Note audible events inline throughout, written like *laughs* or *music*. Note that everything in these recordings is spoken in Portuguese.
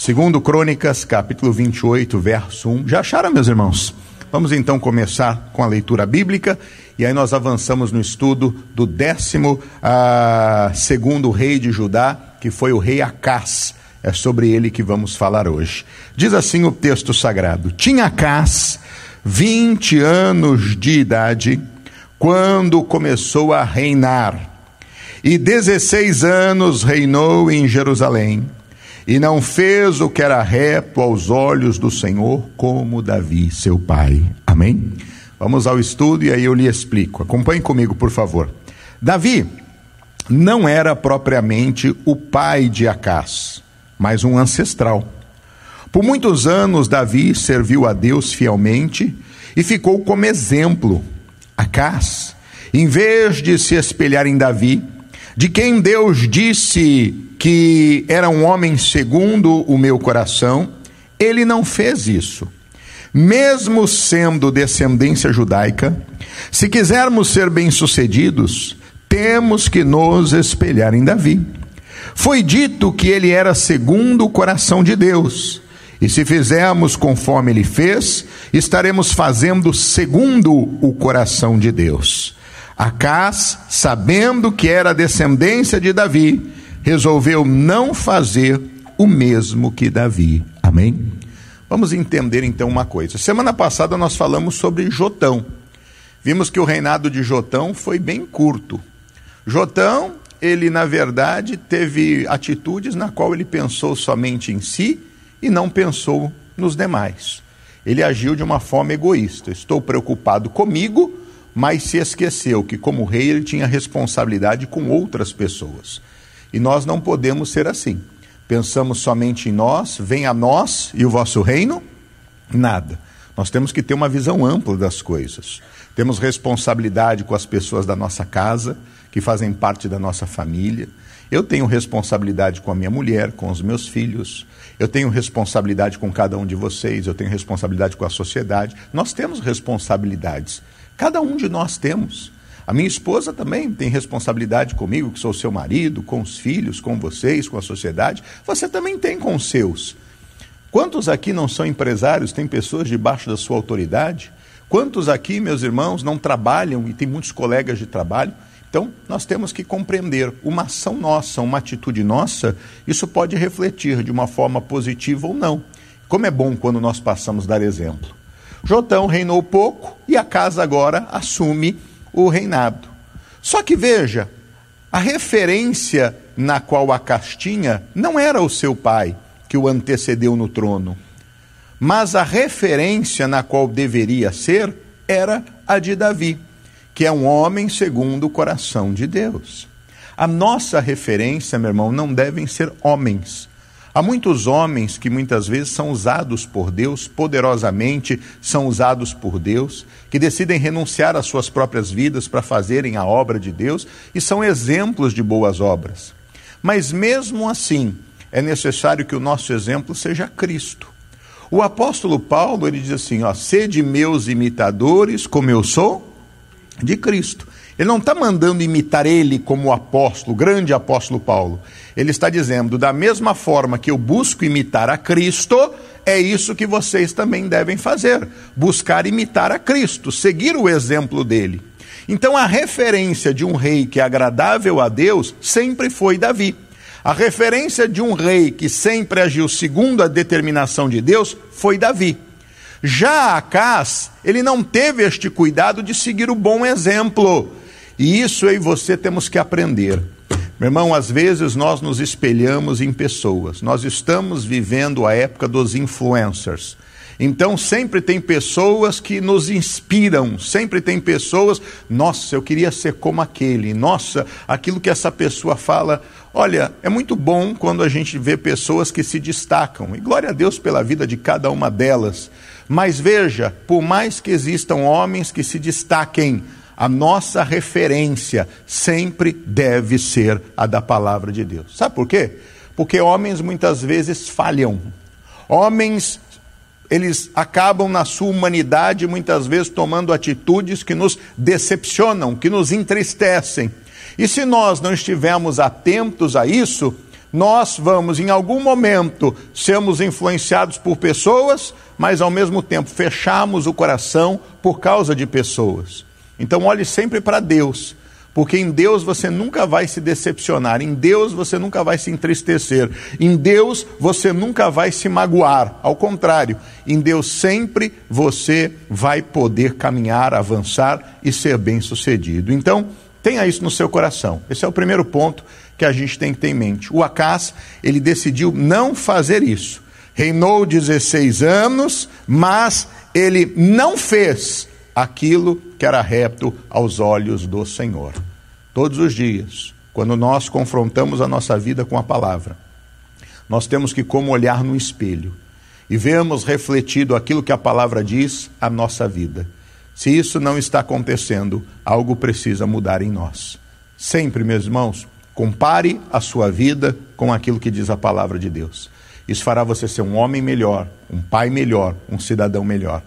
Segundo Crônicas, capítulo 28, verso 1. Já acharam, meus irmãos? Vamos então começar com a leitura bíblica e aí nós avançamos no estudo do décimo ah, segundo rei de Judá, que foi o rei Acás. É sobre ele que vamos falar hoje. Diz assim o texto sagrado: Tinha Acás 20 anos de idade quando começou a reinar, e 16 anos reinou em Jerusalém e não fez o que era reto aos olhos do Senhor, como Davi, seu pai. Amém? Vamos ao estudo e aí eu lhe explico. Acompanhe comigo, por favor. Davi não era propriamente o pai de Acás, mas um ancestral. Por muitos anos, Davi serviu a Deus fielmente e ficou como exemplo. Acás, em vez de se espelhar em Davi, de quem Deus disse que era um homem segundo o meu coração, ele não fez isso. Mesmo sendo descendência judaica, se quisermos ser bem-sucedidos, temos que nos espelhar em Davi. Foi dito que ele era segundo o coração de Deus. E se fizermos conforme ele fez, estaremos fazendo segundo o coração de Deus. Acás, sabendo que era descendência de Davi, resolveu não fazer o mesmo que Davi. Amém? Vamos entender então uma coisa. Semana passada nós falamos sobre Jotão. Vimos que o reinado de Jotão foi bem curto. Jotão, ele na verdade teve atitudes na qual ele pensou somente em si e não pensou nos demais. Ele agiu de uma forma egoísta. Estou preocupado comigo, mas se esqueceu que como rei ele tinha responsabilidade com outras pessoas. E nós não podemos ser assim. Pensamos somente em nós, vem a nós e o vosso reino? Nada. Nós temos que ter uma visão ampla das coisas. Temos responsabilidade com as pessoas da nossa casa, que fazem parte da nossa família. Eu tenho responsabilidade com a minha mulher, com os meus filhos. Eu tenho responsabilidade com cada um de vocês. Eu tenho responsabilidade com a sociedade. Nós temos responsabilidades. Cada um de nós temos. A minha esposa também tem responsabilidade comigo, que sou seu marido, com os filhos, com vocês, com a sociedade. Você também tem com os seus. Quantos aqui não são empresários, têm pessoas debaixo da sua autoridade? Quantos aqui, meus irmãos, não trabalham e tem muitos colegas de trabalho? Então, nós temos que compreender uma ação nossa, uma atitude nossa, isso pode refletir de uma forma positiva ou não. Como é bom quando nós passamos a dar exemplo. Jotão reinou pouco e a casa agora assume o reinado. Só que veja, a referência na qual a castinha não era o seu pai que o antecedeu no trono, mas a referência na qual deveria ser era a de Davi, que é um homem segundo o coração de Deus. A nossa referência, meu irmão, não devem ser homens, Há muitos homens que muitas vezes são usados por Deus, poderosamente são usados por Deus, que decidem renunciar às suas próprias vidas para fazerem a obra de Deus e são exemplos de boas obras. Mas mesmo assim, é necessário que o nosso exemplo seja Cristo. O apóstolo Paulo, ele diz assim, ó, sede meus imitadores como eu sou de Cristo. Ele não está mandando imitar ele como apóstolo, grande apóstolo Paulo. Ele está dizendo, da mesma forma que eu busco imitar a Cristo, é isso que vocês também devem fazer: buscar imitar a Cristo, seguir o exemplo dele. Então, a referência de um rei que é agradável a Deus sempre foi Davi. A referência de um rei que sempre agiu segundo a determinação de Deus foi Davi. Já Acás, ele não teve este cuidado de seguir o bom exemplo. E isso eu e você temos que aprender. Meu irmão, às vezes nós nos espelhamos em pessoas. Nós estamos vivendo a época dos influencers. Então sempre tem pessoas que nos inspiram, sempre tem pessoas, nossa, eu queria ser como aquele, nossa, aquilo que essa pessoa fala. Olha, é muito bom quando a gente vê pessoas que se destacam, e glória a Deus pela vida de cada uma delas. Mas veja, por mais que existam homens que se destaquem, a nossa referência sempre deve ser a da palavra de Deus. Sabe por quê? Porque homens muitas vezes falham. Homens eles acabam na sua humanidade muitas vezes tomando atitudes que nos decepcionam, que nos entristecem. E se nós não estivermos atentos a isso, Nós vamos, em algum momento, sermos influenciados por pessoas, mas ao mesmo tempo fechamos o coração por causa de pessoas. Então, olhe sempre para Deus, porque em Deus você nunca vai se decepcionar, em Deus você nunca vai se entristecer, em Deus você nunca vai se magoar. Ao contrário, em Deus sempre você vai poder caminhar, avançar e ser bem-sucedido. Então, tenha isso no seu coração. Esse é o primeiro ponto que a gente tem que ter em mente. O Acas, ele decidiu não fazer isso. Reinou 16 anos, mas ele não fez aquilo que era reto aos olhos do Senhor. Todos os dias, quando nós confrontamos a nossa vida com a palavra, nós temos que como olhar no espelho e vemos refletido aquilo que a palavra diz a nossa vida. Se isso não está acontecendo, algo precisa mudar em nós. Sempre, meus irmãos, Compare a sua vida com aquilo que diz a palavra de Deus. Isso fará você ser um homem melhor, um pai melhor, um cidadão melhor.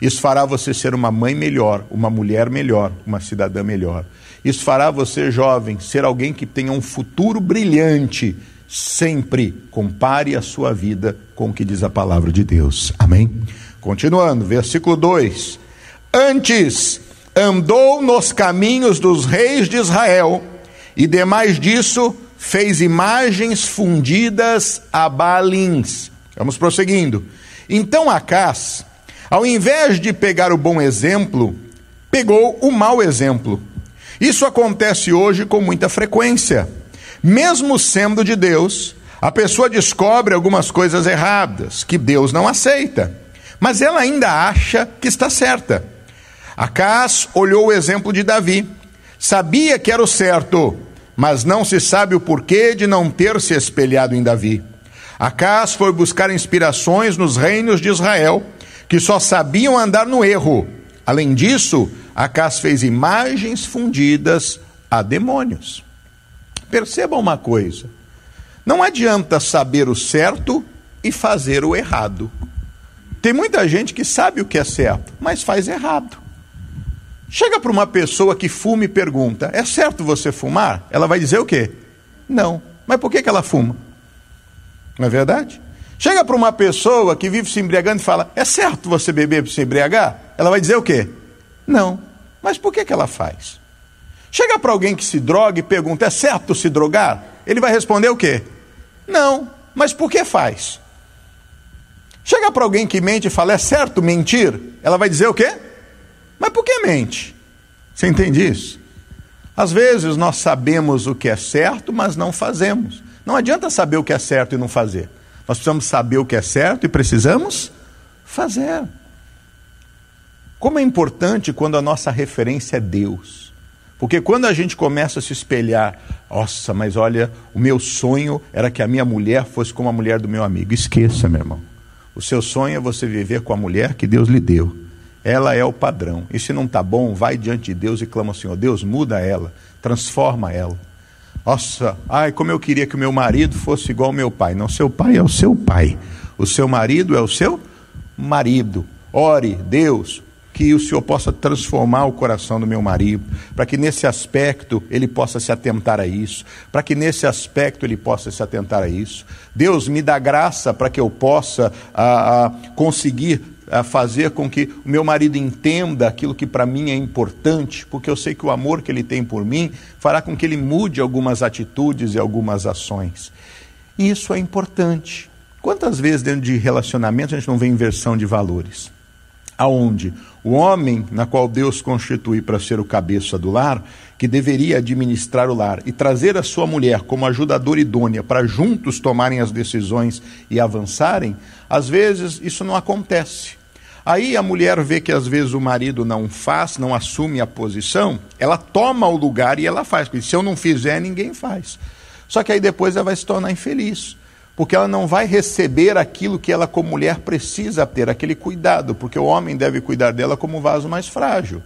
Isso fará você ser uma mãe melhor, uma mulher melhor, uma cidadã melhor. Isso fará você, jovem, ser alguém que tenha um futuro brilhante. Sempre compare a sua vida com o que diz a palavra de Deus. Amém? Continuando, versículo 2: Antes andou nos caminhos dos reis de Israel e demais disso, fez imagens fundidas a Balins. Vamos prosseguindo. Então Acás, ao invés de pegar o bom exemplo, pegou o mau exemplo. Isso acontece hoje com muita frequência. Mesmo sendo de Deus, a pessoa descobre algumas coisas erradas que Deus não aceita, mas ela ainda acha que está certa. Acás olhou o exemplo de Davi, sabia que era o certo, mas não se sabe o porquê de não ter se espelhado em Davi. Acas foi buscar inspirações nos reinos de Israel, que só sabiam andar no erro. Além disso, Acas fez imagens fundidas a demônios. Perceba uma coisa: não adianta saber o certo e fazer o errado. Tem muita gente que sabe o que é certo, mas faz errado. Chega para uma pessoa que fuma e pergunta: é certo você fumar? Ela vai dizer o quê? Não. Mas por que, que ela fuma? Não é verdade? Chega para uma pessoa que vive se embriagando e fala: é certo você beber para se embriagar? Ela vai dizer o quê? Não. Mas por que, que ela faz? Chega para alguém que se droga e pergunta: é certo se drogar? Ele vai responder o quê? Não. Mas por que faz? Chega para alguém que mente e fala: é certo mentir? Ela vai dizer o quê? Mas por que mente? Você entende isso? Às vezes nós sabemos o que é certo, mas não fazemos. Não adianta saber o que é certo e não fazer. Nós precisamos saber o que é certo e precisamos fazer. Como é importante quando a nossa referência é Deus. Porque quando a gente começa a se espelhar, nossa, mas olha, o meu sonho era que a minha mulher fosse como a mulher do meu amigo. Esqueça, meu irmão. O seu sonho é você viver com a mulher que Deus lhe deu ela é o padrão. E se não está bom, vai diante de Deus e clama ao Senhor: Deus, muda ela, transforma ela. Nossa, ai, como eu queria que o meu marido fosse igual ao meu pai. Não, seu pai é o seu pai. O seu marido é o seu marido. Ore, Deus, que o Senhor possa transformar o coração do meu marido, para que nesse aspecto ele possa se atentar a isso, para que nesse aspecto ele possa se atentar a isso. Deus me dá graça para que eu possa a, a, conseguir a fazer com que o meu marido entenda aquilo que para mim é importante, porque eu sei que o amor que ele tem por mim fará com que ele mude algumas atitudes e algumas ações. E isso é importante. Quantas vezes dentro de relacionamento a gente não vê inversão de valores? Aonde o homem, na qual Deus constitui para ser o cabeça do lar, que deveria administrar o lar e trazer a sua mulher como ajudadora idônea para juntos tomarem as decisões e avançarem, às vezes isso não acontece. Aí a mulher vê que às vezes o marido não faz, não assume a posição, ela toma o lugar e ela faz, porque se eu não fizer, ninguém faz. Só que aí depois ela vai se tornar infeliz porque ela não vai receber aquilo que ela, como mulher, precisa ter, aquele cuidado, porque o homem deve cuidar dela como um vaso mais frágil.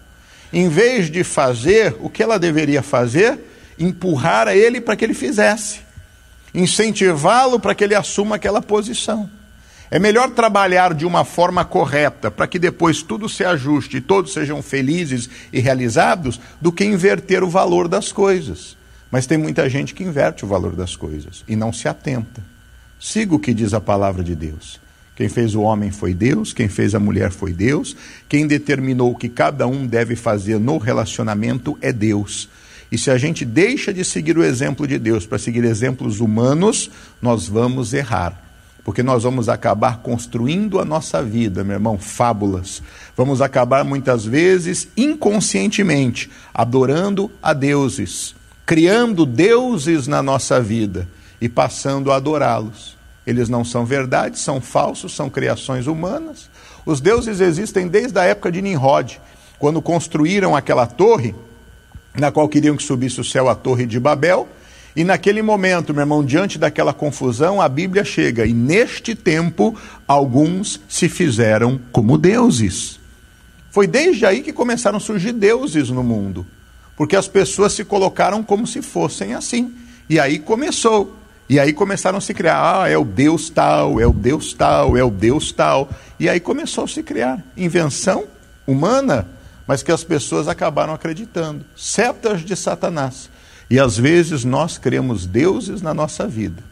Em vez de fazer o que ela deveria fazer, empurrar a ele para que ele fizesse, incentivá-lo para que ele assuma aquela posição. É melhor trabalhar de uma forma correta para que depois tudo se ajuste e todos sejam felizes e realizados, do que inverter o valor das coisas. Mas tem muita gente que inverte o valor das coisas e não se atenta. Siga o que diz a palavra de Deus. Quem fez o homem foi Deus, quem fez a mulher foi Deus, quem determinou o que cada um deve fazer no relacionamento é Deus. E se a gente deixa de seguir o exemplo de Deus para seguir exemplos humanos, nós vamos errar. Porque nós vamos acabar construindo a nossa vida, meu irmão, fábulas. Vamos acabar muitas vezes inconscientemente adorando a deuses, criando deuses na nossa vida e passando a adorá-los. Eles não são verdade, são falsos, são criações humanas. Os deuses existem desde a época de Nimrod, quando construíram aquela torre, na qual queriam que subisse o céu a Torre de Babel. E naquele momento, meu irmão, diante daquela confusão, a Bíblia chega, e neste tempo, alguns se fizeram como deuses. Foi desde aí que começaram a surgir deuses no mundo porque as pessoas se colocaram como se fossem assim. E aí começou. E aí começaram a se criar, ah, é o Deus tal, é o Deus tal, é o Deus tal. E aí começou a se criar invenção humana, mas que as pessoas acabaram acreditando. Setas de Satanás. E às vezes nós criamos deuses na nossa vida.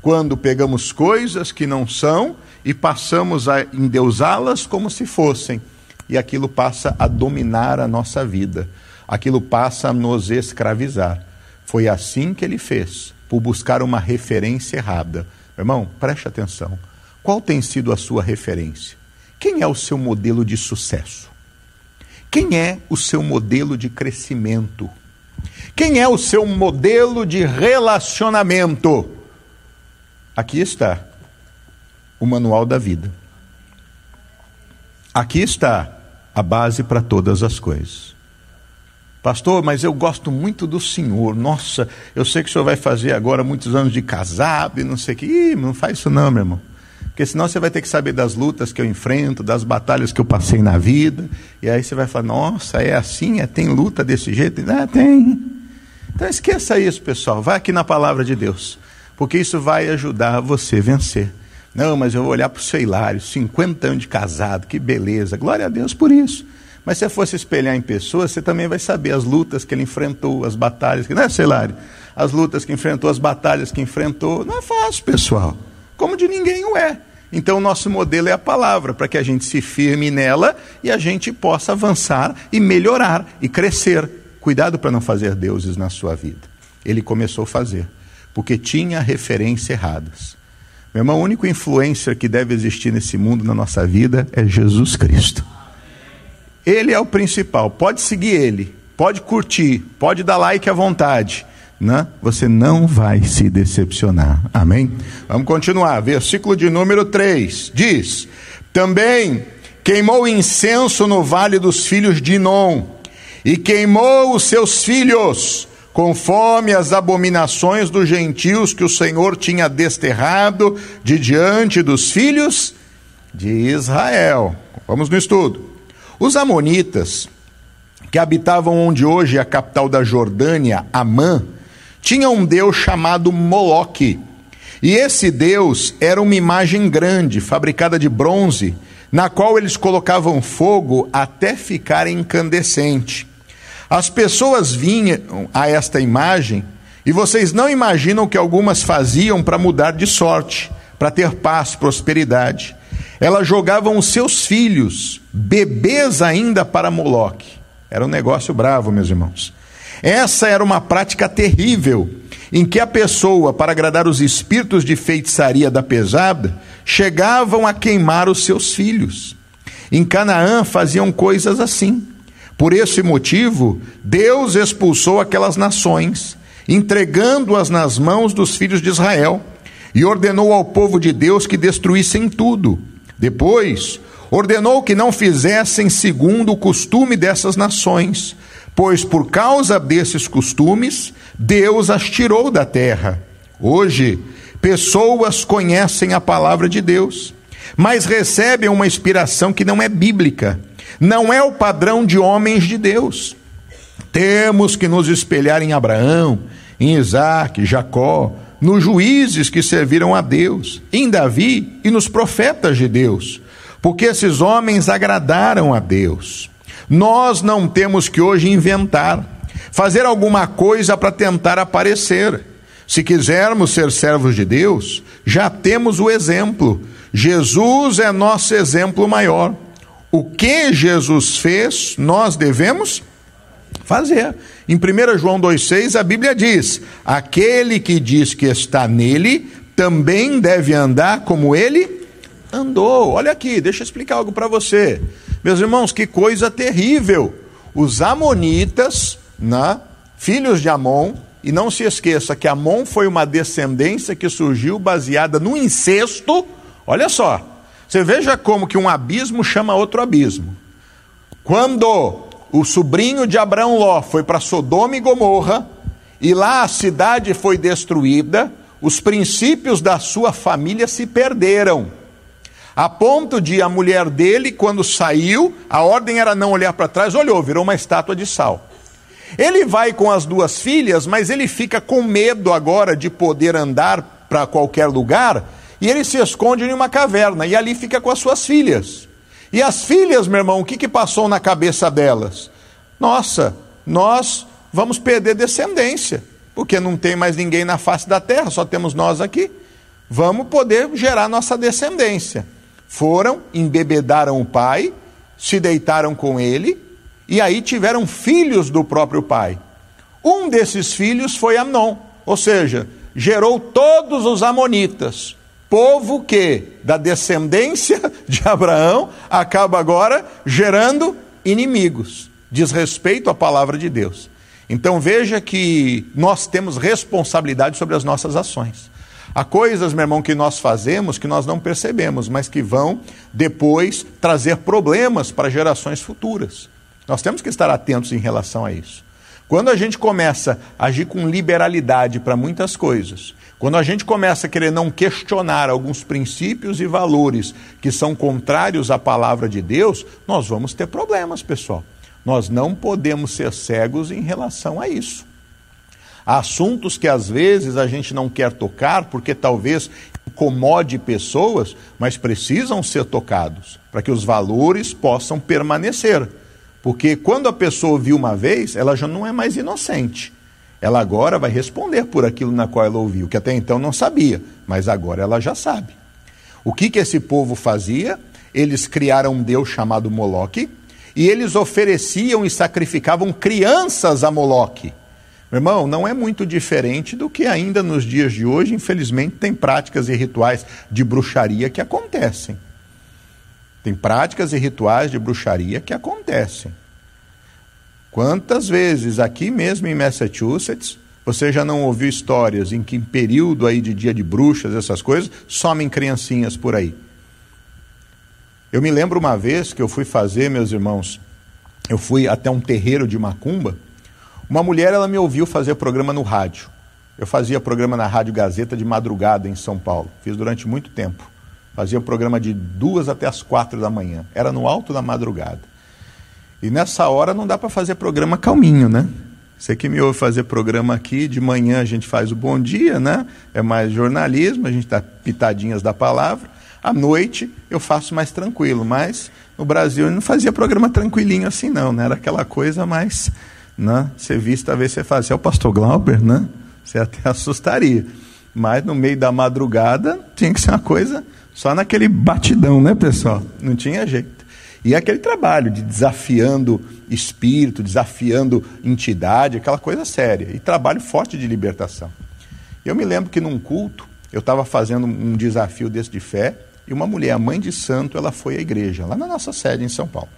Quando pegamos coisas que não são e passamos a endeusá-las como se fossem. E aquilo passa a dominar a nossa vida aquilo passa a nos escravizar. Foi assim que ele fez, por buscar uma referência errada. Irmão, preste atenção. Qual tem sido a sua referência? Quem é o seu modelo de sucesso? Quem é o seu modelo de crescimento? Quem é o seu modelo de relacionamento? Aqui está o manual da vida. Aqui está a base para todas as coisas. Pastor, mas eu gosto muito do senhor. Nossa, eu sei que o senhor vai fazer agora muitos anos de casado e não sei o que. Ih, não faz isso não, meu irmão. Porque senão você vai ter que saber das lutas que eu enfrento, das batalhas que eu passei na vida. E aí você vai falar, nossa, é assim? É, tem luta desse jeito? Ah, tem. Então esqueça isso, pessoal. Vai aqui na palavra de Deus. Porque isso vai ajudar você a vencer. Não, mas eu vou olhar para o seu Hilário, 50 anos de casado, que beleza. Glória a Deus por isso. Mas se você fosse espelhar em pessoas, você também vai saber as lutas que ele enfrentou, as batalhas, que, não é, Celário? As lutas que enfrentou, as batalhas que enfrentou. Não é fácil, pessoal. Como de ninguém o é. Então, o nosso modelo é a palavra, para que a gente se firme nela e a gente possa avançar e melhorar e crescer. Cuidado para não fazer deuses na sua vida. Ele começou a fazer, porque tinha referências erradas. Meu irmão, o único influencer que deve existir nesse mundo, na nossa vida, é Jesus Cristo. Ele é o principal. Pode seguir ele, pode curtir, pode dar like à vontade. Né? Você não vai se decepcionar. Amém? Vamos continuar. Versículo de número 3 diz: Também queimou incenso no vale dos filhos de Inom, e queimou os seus filhos, conforme as abominações dos gentios que o Senhor tinha desterrado de diante dos filhos de Israel. Vamos no estudo. Os Amonitas, que habitavam onde hoje é a capital da Jordânia, Amã, tinham um deus chamado Moloque. E esse deus era uma imagem grande, fabricada de bronze, na qual eles colocavam fogo até ficar incandescente. As pessoas vinham a esta imagem e vocês não imaginam que algumas faziam para mudar de sorte, para ter paz, prosperidade. Elas jogavam os seus filhos, bebês ainda, para Moloque. Era um negócio bravo, meus irmãos. Essa era uma prática terrível, em que a pessoa, para agradar os espíritos de feitiçaria da pesada, chegavam a queimar os seus filhos. Em Canaã faziam coisas assim. Por esse motivo, Deus expulsou aquelas nações, entregando-as nas mãos dos filhos de Israel, e ordenou ao povo de Deus que destruíssem tudo depois, ordenou que não fizessem segundo o costume dessas nações, pois por causa desses costumes, Deus as tirou da terra. Hoje, pessoas conhecem a palavra de Deus, mas recebem uma inspiração que não é bíblica, não é o padrão de homens de Deus. Temos que nos espelhar em Abraão, em Isaac, Jacó, nos juízes que serviram a Deus, em Davi e nos profetas de Deus, porque esses homens agradaram a Deus. Nós não temos que hoje inventar, fazer alguma coisa para tentar aparecer. Se quisermos ser servos de Deus, já temos o exemplo. Jesus é nosso exemplo maior. O que Jesus fez, nós devemos fazer. Em 1 João 2,6 a Bíblia diz: Aquele que diz que está nele, também deve andar como ele andou. Olha aqui, deixa eu explicar algo para você. Meus irmãos, que coisa terrível. Os Amonitas, né, filhos de Amon, e não se esqueça que Amon foi uma descendência que surgiu baseada no incesto. Olha só, você veja como que um abismo chama outro abismo. Quando o sobrinho de Abraão Ló foi para Sodoma e Gomorra, e lá a cidade foi destruída, os princípios da sua família se perderam. A ponto de a mulher dele, quando saiu, a ordem era não olhar para trás, olhou, virou uma estátua de sal. Ele vai com as duas filhas, mas ele fica com medo agora de poder andar para qualquer lugar, e ele se esconde em uma caverna, e ali fica com as suas filhas. E as filhas, meu irmão, o que, que passou na cabeça delas? Nossa, nós vamos perder descendência, porque não tem mais ninguém na face da terra, só temos nós aqui. Vamos poder gerar nossa descendência. Foram, embebedaram o pai, se deitaram com ele, e aí tiveram filhos do próprio pai. Um desses filhos foi Amnon, ou seja, gerou todos os amonitas. Povo que, da descendência *laughs* de Abraão, acaba agora gerando inimigos, diz respeito à palavra de Deus. Então veja que nós temos responsabilidade sobre as nossas ações. Há coisas, meu irmão, que nós fazemos que nós não percebemos, mas que vão depois trazer problemas para gerações futuras. Nós temos que estar atentos em relação a isso. Quando a gente começa a agir com liberalidade para muitas coisas, quando a gente começa a querer não questionar alguns princípios e valores que são contrários à palavra de Deus, nós vamos ter problemas, pessoal. Nós não podemos ser cegos em relação a isso. Há assuntos que às vezes a gente não quer tocar porque talvez incomode pessoas, mas precisam ser tocados para que os valores possam permanecer. Porque quando a pessoa ouviu uma vez, ela já não é mais inocente. Ela agora vai responder por aquilo na qual ela ouviu, que até então não sabia, mas agora ela já sabe. O que, que esse povo fazia? Eles criaram um deus chamado Moloque e eles ofereciam e sacrificavam crianças a Moloque. Meu irmão, não é muito diferente do que ainda nos dias de hoje, infelizmente, tem práticas e rituais de bruxaria que acontecem. Tem práticas e rituais de bruxaria que acontecem. Quantas vezes aqui mesmo em Massachusetts você já não ouviu histórias em que em período aí de dia de bruxas, essas coisas, somem criancinhas por aí? Eu me lembro uma vez que eu fui fazer, meus irmãos, eu fui até um terreiro de macumba. Uma mulher, ela me ouviu fazer programa no rádio. Eu fazia programa na Rádio Gazeta de madrugada em São Paulo. Fiz durante muito tempo. Fazia programa de duas até as quatro da manhã. Era no alto da madrugada. E nessa hora não dá para fazer programa calminho, né? Você que me ouve fazer programa aqui, de manhã a gente faz o bom dia, né? É mais jornalismo, a gente dá pitadinhas da palavra. À noite eu faço mais tranquilo, mas no Brasil eu não fazia programa tranquilinho assim, não, né? Era aquela coisa mais. Né? Você visse, talvez você fazia, é o pastor Glauber, né? Você até *laughs* assustaria. Mas no meio da madrugada tinha que ser uma coisa só naquele batidão, né, pessoal? Não tinha jeito. E é aquele trabalho de desafiando espírito, desafiando entidade, aquela coisa séria. E trabalho forte de libertação. Eu me lembro que num culto, eu estava fazendo um desafio desse de fé, e uma mulher, a mãe de santo, ela foi à igreja, lá na nossa sede em São Paulo.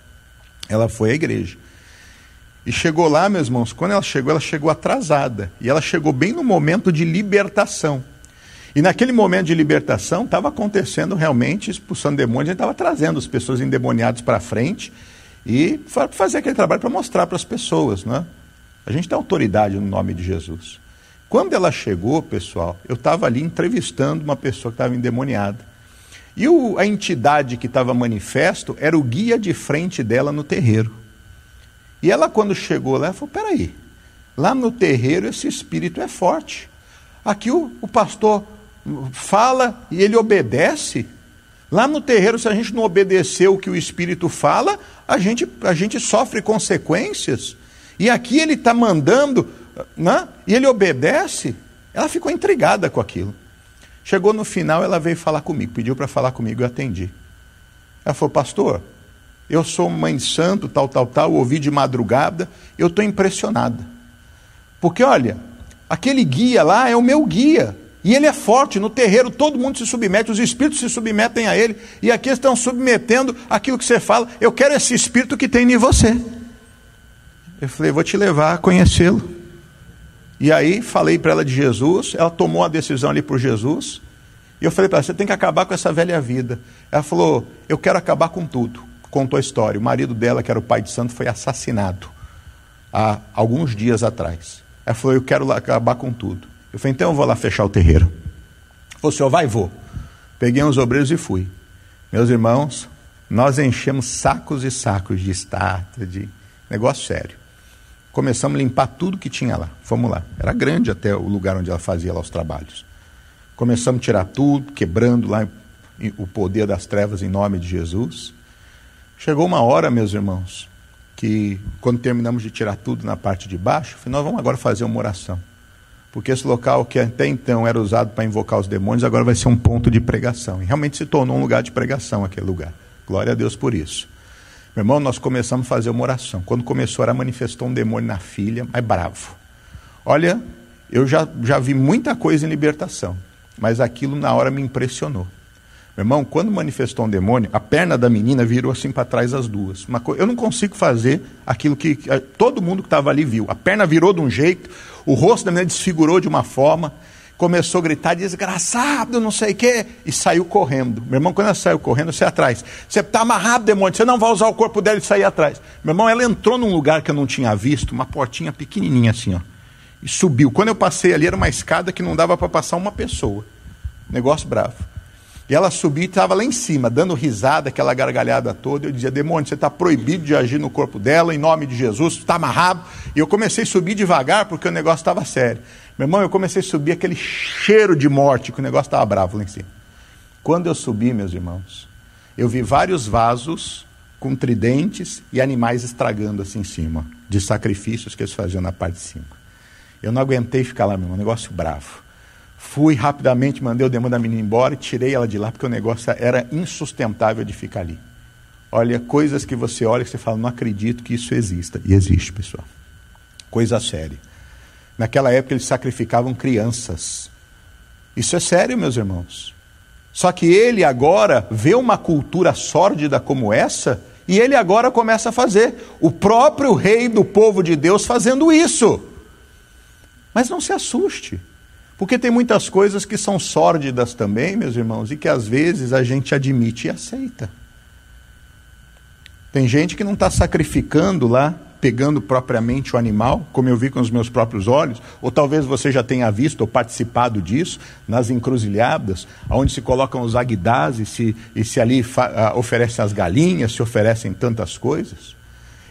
Ela foi à igreja. E chegou lá, meus irmãos, quando ela chegou, ela chegou atrasada. E ela chegou bem no momento de libertação. E naquele momento de libertação, estava acontecendo realmente, expulsando demônios, a gente estava trazendo as pessoas endemoniadas para frente e fazer aquele trabalho para mostrar para as pessoas. Né? A gente tem autoridade no nome de Jesus. Quando ela chegou, pessoal, eu estava ali entrevistando uma pessoa que estava endemoniada. E o, a entidade que estava manifesto era o guia de frente dela no terreiro. E ela, quando chegou lá, falou: peraí, lá no terreiro esse espírito é forte. Aqui o, o pastor fala e ele obedece. Lá no terreiro, se a gente não obedecer o que o Espírito fala, a gente, a gente sofre consequências. E aqui ele está mandando, né? e ele obedece. Ela ficou intrigada com aquilo. Chegou no final, ela veio falar comigo, pediu para falar comigo, eu atendi. Ela falou, pastor, eu sou mãe de santo, tal, tal, tal, ouvi de madrugada, eu estou impressionada. Porque, olha, aquele guia lá é o meu guia. E ele é forte, no terreiro todo mundo se submete, os espíritos se submetem a ele, e aqui estão submetendo aquilo que você fala. Eu quero esse espírito que tem em você. Eu falei, vou te levar a conhecê-lo. E aí falei para ela de Jesus, ela tomou a decisão ali por Jesus. E eu falei para ela, você tem que acabar com essa velha vida. Ela falou, eu quero acabar com tudo. Contou a história. O marido dela, que era o pai de santo, foi assassinado há alguns dias atrás. Ela falou, eu quero acabar com tudo. Eu falei, então eu vou lá fechar o terreiro. Ele falou, senhor, vai, vou. Peguei uns obreiros e fui. Meus irmãos, nós enchemos sacos e sacos de estátua, de negócio sério. Começamos a limpar tudo que tinha lá. Fomos lá. Era grande até o lugar onde ela fazia lá os trabalhos. Começamos a tirar tudo, quebrando lá o poder das trevas em nome de Jesus. Chegou uma hora, meus irmãos, que quando terminamos de tirar tudo na parte de baixo, falei, nós vamos agora fazer uma oração. Porque esse local que até então era usado para invocar os demônios, agora vai ser um ponto de pregação. E realmente se tornou um lugar de pregação aquele lugar. Glória a Deus por isso. Meu irmão, nós começamos a fazer uma oração. Quando começou, ela manifestou um demônio na filha, mas bravo. Olha, eu já, já vi muita coisa em libertação, mas aquilo na hora me impressionou. Irmão, quando manifestou um demônio, a perna da menina virou assim para trás as duas. eu não consigo fazer aquilo que todo mundo que estava ali viu. A perna virou de um jeito, o rosto da menina desfigurou de uma forma começou a gritar, desgraçado, não sei o quê, e saiu correndo. Meu irmão, quando ela saiu correndo, você atrás. Você está amarrado, demônio, você não vai usar o corpo dela e sair atrás. Meu irmão, ela entrou num lugar que eu não tinha visto, uma portinha pequenininha assim, ó, e subiu. Quando eu passei ali, era uma escada que não dava para passar uma pessoa. Negócio bravo. E ela subiu e estava lá em cima, dando risada, aquela gargalhada toda. Eu dizia, demônio, você está proibido de agir no corpo dela, em nome de Jesus, está amarrado. E eu comecei a subir devagar, porque o negócio estava sério. Meu irmão, eu comecei a subir aquele cheiro de morte, que o negócio estava bravo lá em cima. Quando eu subi, meus irmãos, eu vi vários vasos com tridentes e animais estragando assim em cima, de sacrifícios que eles faziam na parte de cima. Eu não aguentei ficar lá, meu irmão, um negócio bravo. Fui rapidamente, mandei o demônio da menina embora e tirei ela de lá, porque o negócio era insustentável de ficar ali. Olha, coisas que você olha e você fala, não acredito que isso exista. E existe, pessoal. Coisa séria. Naquela época eles sacrificavam crianças. Isso é sério, meus irmãos. Só que ele agora vê uma cultura sórdida como essa e ele agora começa a fazer. O próprio rei do povo de Deus fazendo isso. Mas não se assuste. Porque tem muitas coisas que são sórdidas também, meus irmãos, e que às vezes a gente admite e aceita. Tem gente que não está sacrificando lá, pegando propriamente o animal, como eu vi com os meus próprios olhos, ou talvez você já tenha visto ou participado disso, nas encruzilhadas, onde se colocam os aguidás e se, e se ali uh, oferecem as galinhas, se oferecem tantas coisas.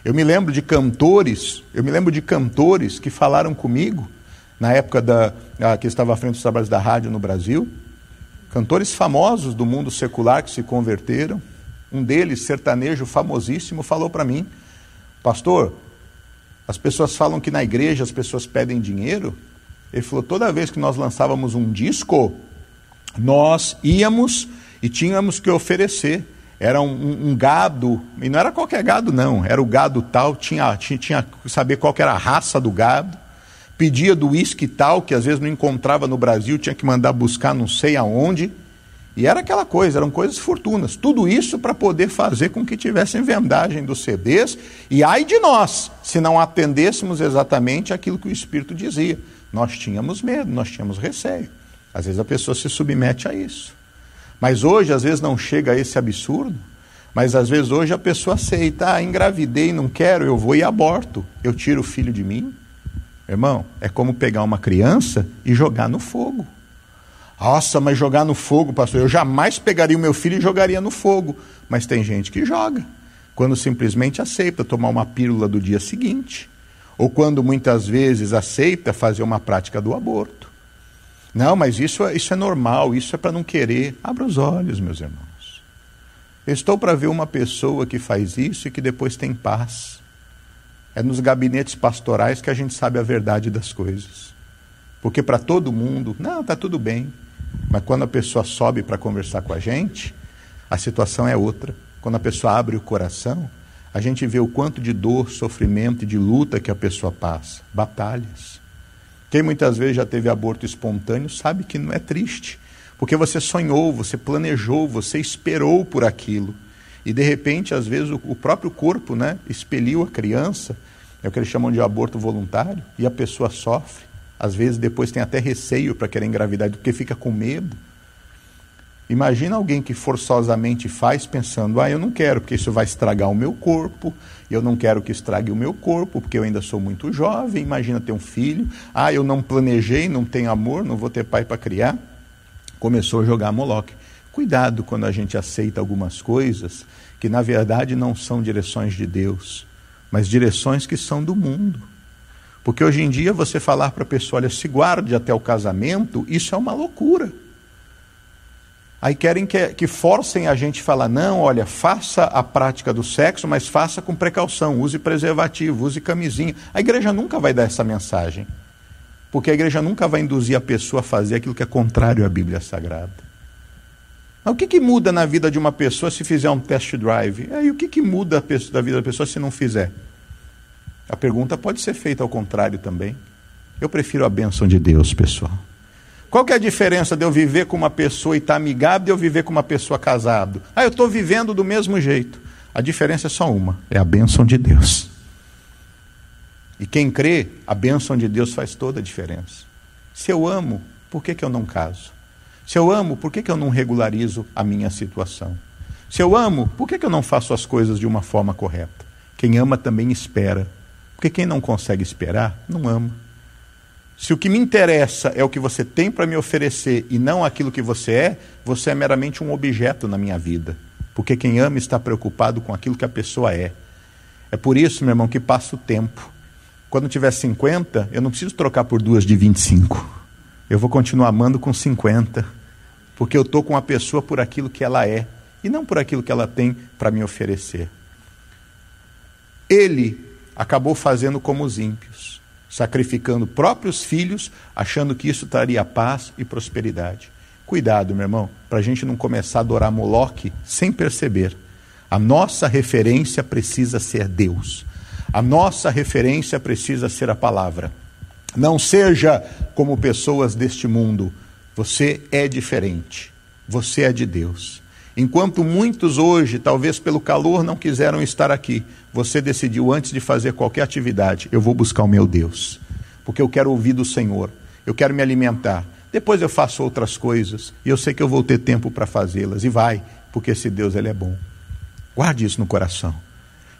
Eu me lembro de cantores, eu me lembro de cantores que falaram comigo na época da, que estava à frente dos trabalhos da rádio no Brasil, cantores famosos do mundo secular que se converteram. Um deles, sertanejo famosíssimo, falou para mim: Pastor, as pessoas falam que na igreja as pessoas pedem dinheiro. Ele falou: toda vez que nós lançávamos um disco, nós íamos e tínhamos que oferecer. Era um, um, um, gado, e não era qualquer gado, não, era o gado tal, tinha, tinha, tinha que saber qual era a raça do gado pedia do uísque tal, que às vezes não encontrava no Brasil, tinha que mandar buscar não sei aonde. E era aquela coisa, eram coisas fortunas. Tudo isso para poder fazer com que tivessem vendagem dos CDs. E ai de nós, se não atendêssemos exatamente aquilo que o Espírito dizia. Nós tínhamos medo, nós tínhamos receio. Às vezes a pessoa se submete a isso. Mas hoje, às vezes, não chega a esse absurdo. Mas às vezes hoje a pessoa aceita, ah, engravidei, não quero, eu vou e aborto. Eu tiro o filho de mim, Irmão, é como pegar uma criança e jogar no fogo. Nossa, mas jogar no fogo, pastor, eu jamais pegaria o meu filho e jogaria no fogo. Mas tem gente que joga, quando simplesmente aceita tomar uma pílula do dia seguinte, ou quando muitas vezes aceita fazer uma prática do aborto. Não, mas isso, é, isso é normal, isso é para não querer. Abra os olhos, meus irmãos. Estou para ver uma pessoa que faz isso e que depois tem paz. É nos gabinetes pastorais que a gente sabe a verdade das coisas. Porque para todo mundo, não, está tudo bem. Mas quando a pessoa sobe para conversar com a gente, a situação é outra. Quando a pessoa abre o coração, a gente vê o quanto de dor, sofrimento e de luta que a pessoa passa, batalhas. Quem muitas vezes já teve aborto espontâneo sabe que não é triste, porque você sonhou, você planejou, você esperou por aquilo. E de repente, às vezes, o próprio corpo né, expeliu a criança, é o que eles chamam de aborto voluntário, e a pessoa sofre. Às vezes, depois tem até receio para querer engravidar, porque fica com medo. Imagina alguém que forçosamente faz pensando: ah, eu não quero, porque isso vai estragar o meu corpo, eu não quero que estrague o meu corpo, porque eu ainda sou muito jovem. Imagina ter um filho, ah, eu não planejei, não tenho amor, não vou ter pai para criar. Começou a jogar Moloque. Cuidado quando a gente aceita algumas coisas que na verdade não são direções de Deus, mas direções que são do mundo. Porque hoje em dia você falar para a pessoa, olha, se guarde até o casamento, isso é uma loucura. Aí querem que, que forcem a gente a falar: não, olha, faça a prática do sexo, mas faça com precaução, use preservativo, use camisinha. A igreja nunca vai dar essa mensagem, porque a igreja nunca vai induzir a pessoa a fazer aquilo que é contrário à Bíblia Sagrada. O que, que muda na vida de uma pessoa se fizer um test drive? E o que, que muda da vida da pessoa se não fizer? A pergunta pode ser feita ao contrário também. Eu prefiro a bênção de Deus, pessoal. Qual que é a diferença de eu viver com uma pessoa e estar tá amigável de eu viver com uma pessoa casado? Ah, eu estou vivendo do mesmo jeito. A diferença é só uma: é a bênção de Deus. E quem crê, a bênção de Deus faz toda a diferença. Se eu amo, por que, que eu não caso? Se eu amo, por que, que eu não regularizo a minha situação? Se eu amo, por que, que eu não faço as coisas de uma forma correta? Quem ama também espera. Porque quem não consegue esperar, não ama. Se o que me interessa é o que você tem para me oferecer e não aquilo que você é, você é meramente um objeto na minha vida. Porque quem ama está preocupado com aquilo que a pessoa é. É por isso, meu irmão, que passa o tempo. Quando tiver 50, eu não preciso trocar por duas de 25. Eu vou continuar amando com 50. Porque eu estou com a pessoa por aquilo que ela é e não por aquilo que ela tem para me oferecer. Ele acabou fazendo como os ímpios sacrificando próprios filhos, achando que isso traria paz e prosperidade. Cuidado, meu irmão, para a gente não começar a adorar Moloque sem perceber. A nossa referência precisa ser Deus. A nossa referência precisa ser a palavra. Não seja como pessoas deste mundo. Você é diferente. Você é de Deus. Enquanto muitos hoje, talvez pelo calor, não quiseram estar aqui, você decidiu antes de fazer qualquer atividade: eu vou buscar o meu Deus, porque eu quero ouvir do Senhor, eu quero me alimentar. Depois eu faço outras coisas e eu sei que eu vou ter tempo para fazê-las. E vai, porque esse Deus ele é bom. Guarde isso no coração.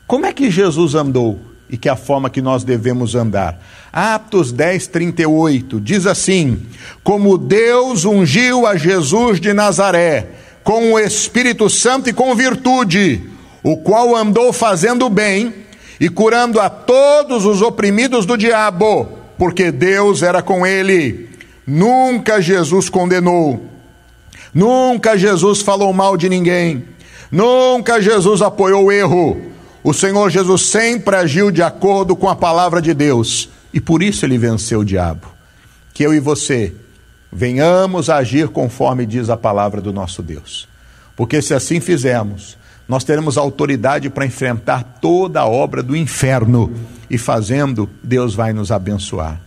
Como é que Jesus andou e que é a forma que nós devemos andar? Atos 10, 38 diz assim: Como Deus ungiu a Jesus de Nazaré com o Espírito Santo e com virtude, o qual andou fazendo bem e curando a todos os oprimidos do diabo, porque Deus era com ele. Nunca Jesus condenou, nunca Jesus falou mal de ninguém, nunca Jesus apoiou o erro. O Senhor Jesus sempre agiu de acordo com a palavra de Deus e por isso ele venceu o diabo. Que eu e você venhamos a agir conforme diz a palavra do nosso Deus. Porque se assim fizermos, nós teremos autoridade para enfrentar toda a obra do inferno e fazendo, Deus vai nos abençoar.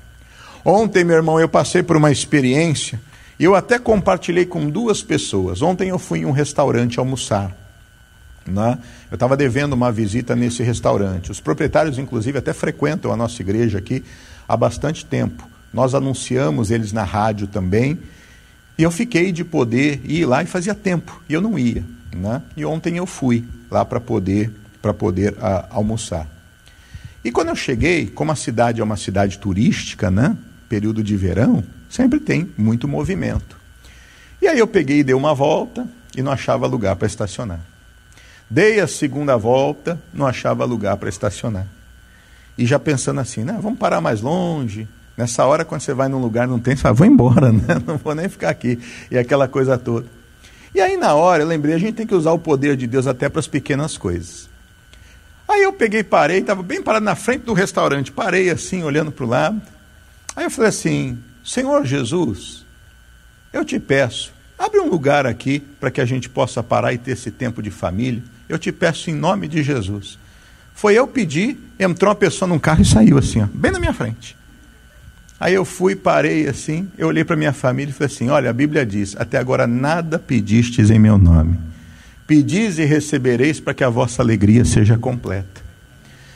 Ontem, meu irmão, eu passei por uma experiência e eu até compartilhei com duas pessoas. Ontem eu fui em um restaurante almoçar. Né? Eu estava devendo uma visita nesse restaurante. Os proprietários, inclusive, até frequentam a nossa igreja aqui há bastante tempo. Nós anunciamos eles na rádio também. E eu fiquei de poder ir lá e fazia tempo, e eu não ia. Né? E ontem eu fui lá para poder, pra poder a, ah, almoçar. E quando eu cheguei, como a cidade é uma cidade turística, né? período de verão, sempre tem muito movimento. E aí eu peguei e dei uma volta e não achava lugar para estacionar. Dei a segunda volta, não achava lugar para estacionar. E já pensando assim, né, vamos parar mais longe, Nessa hora, quando você vai num lugar não tem, você fala, *laughs* vou embora, né? *laughs* não vou nem ficar aqui. E aquela coisa toda. E aí, na hora, eu lembrei, a gente tem que usar o poder de Deus até para as pequenas coisas. Aí eu peguei, parei, estava bem parado na frente do restaurante, parei assim, olhando para o lado. Aí eu falei assim: Senhor Jesus, eu te peço, abre um lugar aqui para que a gente possa parar e ter esse tempo de família. Eu te peço em nome de Jesus. Foi eu pedir, entrou uma pessoa num carro e saiu assim, ó, bem na minha frente. Aí eu fui, parei assim, eu olhei para minha família e falei assim: Olha, a Bíblia diz: Até agora nada pedistes em meu nome. Pedis e recebereis para que a vossa alegria seja completa.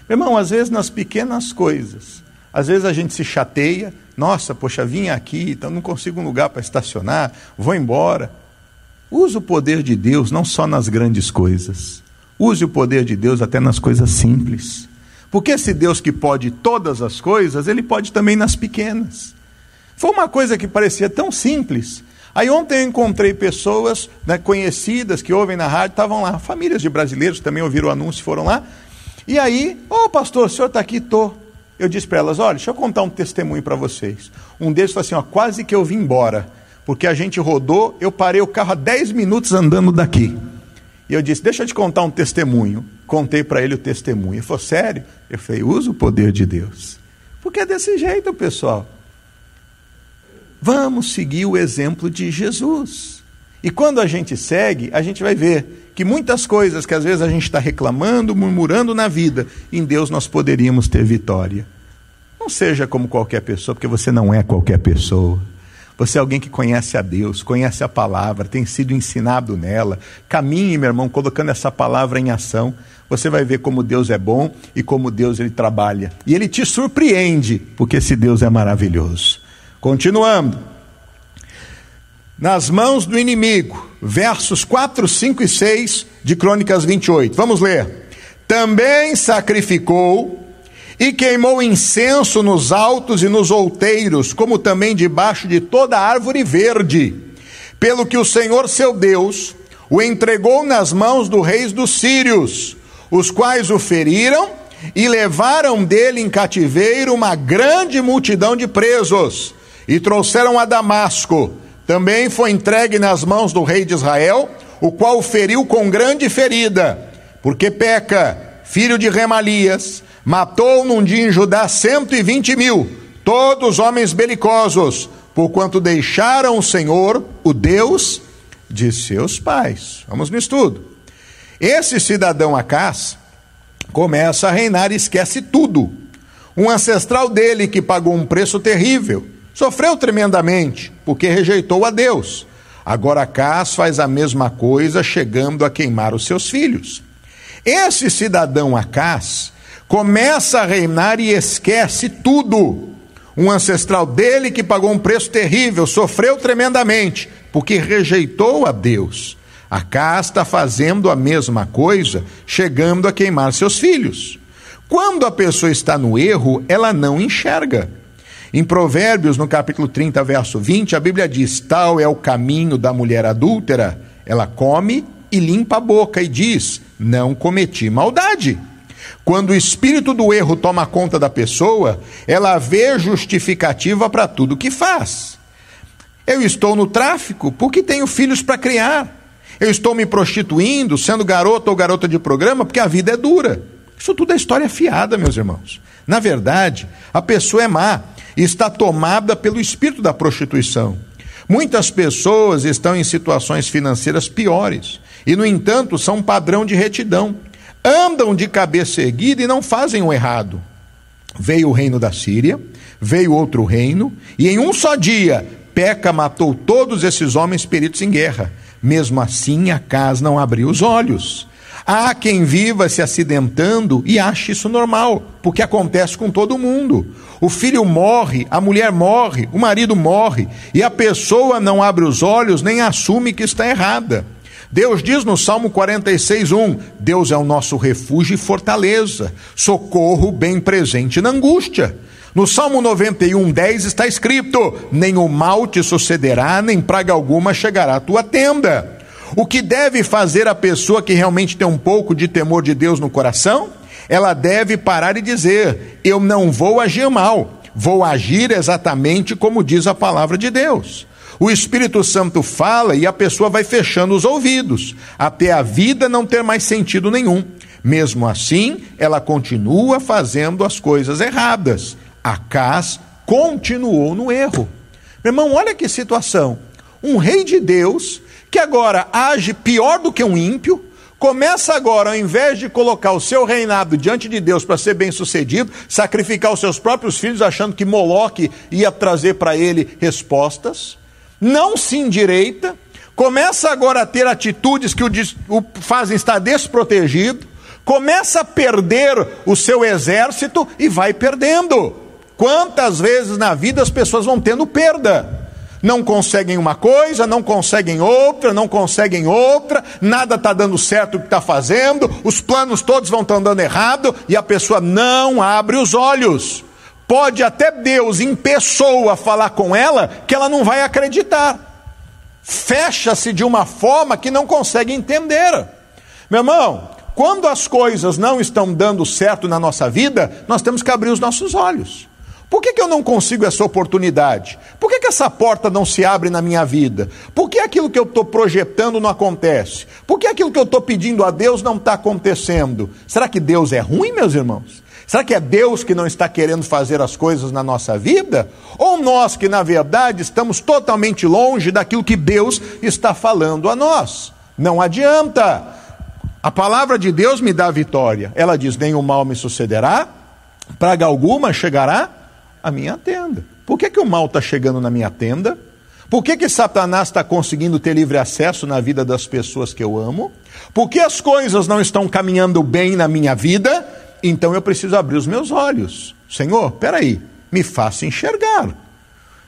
Meu irmão, às vezes nas pequenas coisas, às vezes a gente se chateia, nossa, poxa, vim aqui, então não consigo um lugar para estacionar, vou embora. Use o poder de Deus não só nas grandes coisas, use o poder de Deus até nas coisas simples. Porque esse Deus que pode todas as coisas, ele pode também nas pequenas. Foi uma coisa que parecia tão simples, Aí ontem eu encontrei pessoas né, conhecidas que ouvem na rádio, estavam lá, famílias de brasileiros também ouviram o anúncio foram lá. E aí, ô oh, pastor, o senhor está aqui? Tô. Eu disse para elas: olha, deixa eu contar um testemunho para vocês. Um deles falou assim: ó, quase que eu vim embora, porque a gente rodou, eu parei o carro há 10 minutos andando daqui. E eu disse: deixa eu te contar um testemunho. Contei para ele o testemunho. Ele falou: sério? Eu falei: usa o poder de Deus. Porque é desse jeito, pessoal. Vamos seguir o exemplo de Jesus. E quando a gente segue, a gente vai ver que muitas coisas que às vezes a gente está reclamando, murmurando na vida, em Deus nós poderíamos ter vitória. Não seja como qualquer pessoa, porque você não é qualquer pessoa. Você é alguém que conhece a Deus, conhece a palavra, tem sido ensinado nela. Caminhe, meu irmão, colocando essa palavra em ação. Você vai ver como Deus é bom e como Deus ele trabalha. E ele te surpreende, porque esse Deus é maravilhoso. Continuando. Nas mãos do inimigo, versos 4, 5 e 6 de Crônicas 28. Vamos ler. Também sacrificou e queimou incenso nos altos e nos outeiros, como também debaixo de toda árvore verde. Pelo que o Senhor seu Deus o entregou nas mãos dos reis dos sírios, os quais o feriram e levaram dele em cativeiro uma grande multidão de presos e trouxeram a Damasco. Também foi entregue nas mãos do rei de Israel, o qual o feriu com grande ferida, porque Peca, filho de Remalias, matou num dia em Judá cento e vinte mil, todos homens belicosos, porquanto deixaram o Senhor, o Deus de seus pais. Vamos no estudo. Esse cidadão Acás começa a reinar e esquece tudo. Um ancestral dele que pagou um preço terrível Sofreu tremendamente, porque rejeitou a Deus. Agora Acás faz a mesma coisa, chegando a queimar os seus filhos. Esse cidadão Acás começa a reinar e esquece tudo. Um ancestral dele que pagou um preço terrível, sofreu tremendamente, porque rejeitou a Deus. Acás está fazendo a mesma coisa, chegando a queimar seus filhos. Quando a pessoa está no erro, ela não enxerga. Em Provérbios, no capítulo 30, verso 20, a Bíblia diz: Tal é o caminho da mulher adúltera, ela come e limpa a boca e diz: Não cometi maldade. Quando o espírito do erro toma conta da pessoa, ela vê justificativa para tudo que faz. Eu estou no tráfico porque tenho filhos para criar. Eu estou me prostituindo, sendo garoto ou garota de programa, porque a vida é dura. Isso tudo é história fiada, meus irmãos. Na verdade, a pessoa é má está tomada pelo espírito da prostituição. Muitas pessoas estão em situações financeiras piores e, no entanto, são padrão de retidão. Andam de cabeça erguida e não fazem o errado. Veio o reino da Síria, veio outro reino, e em um só dia Peca matou todos esses homens peritos em guerra. Mesmo assim, Acas não abriu os olhos. Há quem viva se acidentando e ache isso normal, porque acontece com todo mundo. O filho morre, a mulher morre, o marido morre, e a pessoa não abre os olhos nem assume que está errada. Deus diz no Salmo 46:1: Deus é o nosso refúgio e fortaleza, socorro bem presente na angústia. No Salmo 91:10 está escrito: Nem o mal te sucederá, nem praga alguma chegará à tua tenda. O que deve fazer a pessoa que realmente tem um pouco de temor de Deus no coração? Ela deve parar e dizer: Eu não vou agir mal, vou agir exatamente como diz a palavra de Deus. O Espírito Santo fala e a pessoa vai fechando os ouvidos, até a vida não ter mais sentido nenhum. Mesmo assim, ela continua fazendo as coisas erradas. Acás continuou no erro. Meu irmão, olha que situação. Um rei de Deus que agora age pior do que um ímpio, começa agora, ao invés de colocar o seu reinado diante de Deus para ser bem sucedido, sacrificar os seus próprios filhos, achando que Moloque ia trazer para ele respostas, não se endireita, começa agora a ter atitudes que o, o fazem estar desprotegido, começa a perder o seu exército e vai perdendo. Quantas vezes na vida as pessoas vão tendo perda? Não conseguem uma coisa, não conseguem outra, não conseguem outra, nada está dando certo o que está fazendo, os planos todos vão estar dando errado e a pessoa não abre os olhos. Pode até Deus em pessoa falar com ela que ela não vai acreditar. Fecha-se de uma forma que não consegue entender. Meu irmão, quando as coisas não estão dando certo na nossa vida, nós temos que abrir os nossos olhos. Por que, que eu não consigo essa oportunidade? Por que, que essa porta não se abre na minha vida? Por que aquilo que eu estou projetando não acontece? Por que aquilo que eu estou pedindo a Deus não está acontecendo? Será que Deus é ruim, meus irmãos? Será que é Deus que não está querendo fazer as coisas na nossa vida? Ou nós que, na verdade, estamos totalmente longe daquilo que Deus está falando a nós? Não adianta. A palavra de Deus me dá vitória. Ela diz: nenhum mal me sucederá, praga alguma chegará a minha tenda. Por que, que o mal está chegando na minha tenda? Por que, que Satanás está conseguindo ter livre acesso na vida das pessoas que eu amo? Por que as coisas não estão caminhando bem na minha vida? Então eu preciso abrir os meus olhos. Senhor, peraí, me faça enxergar.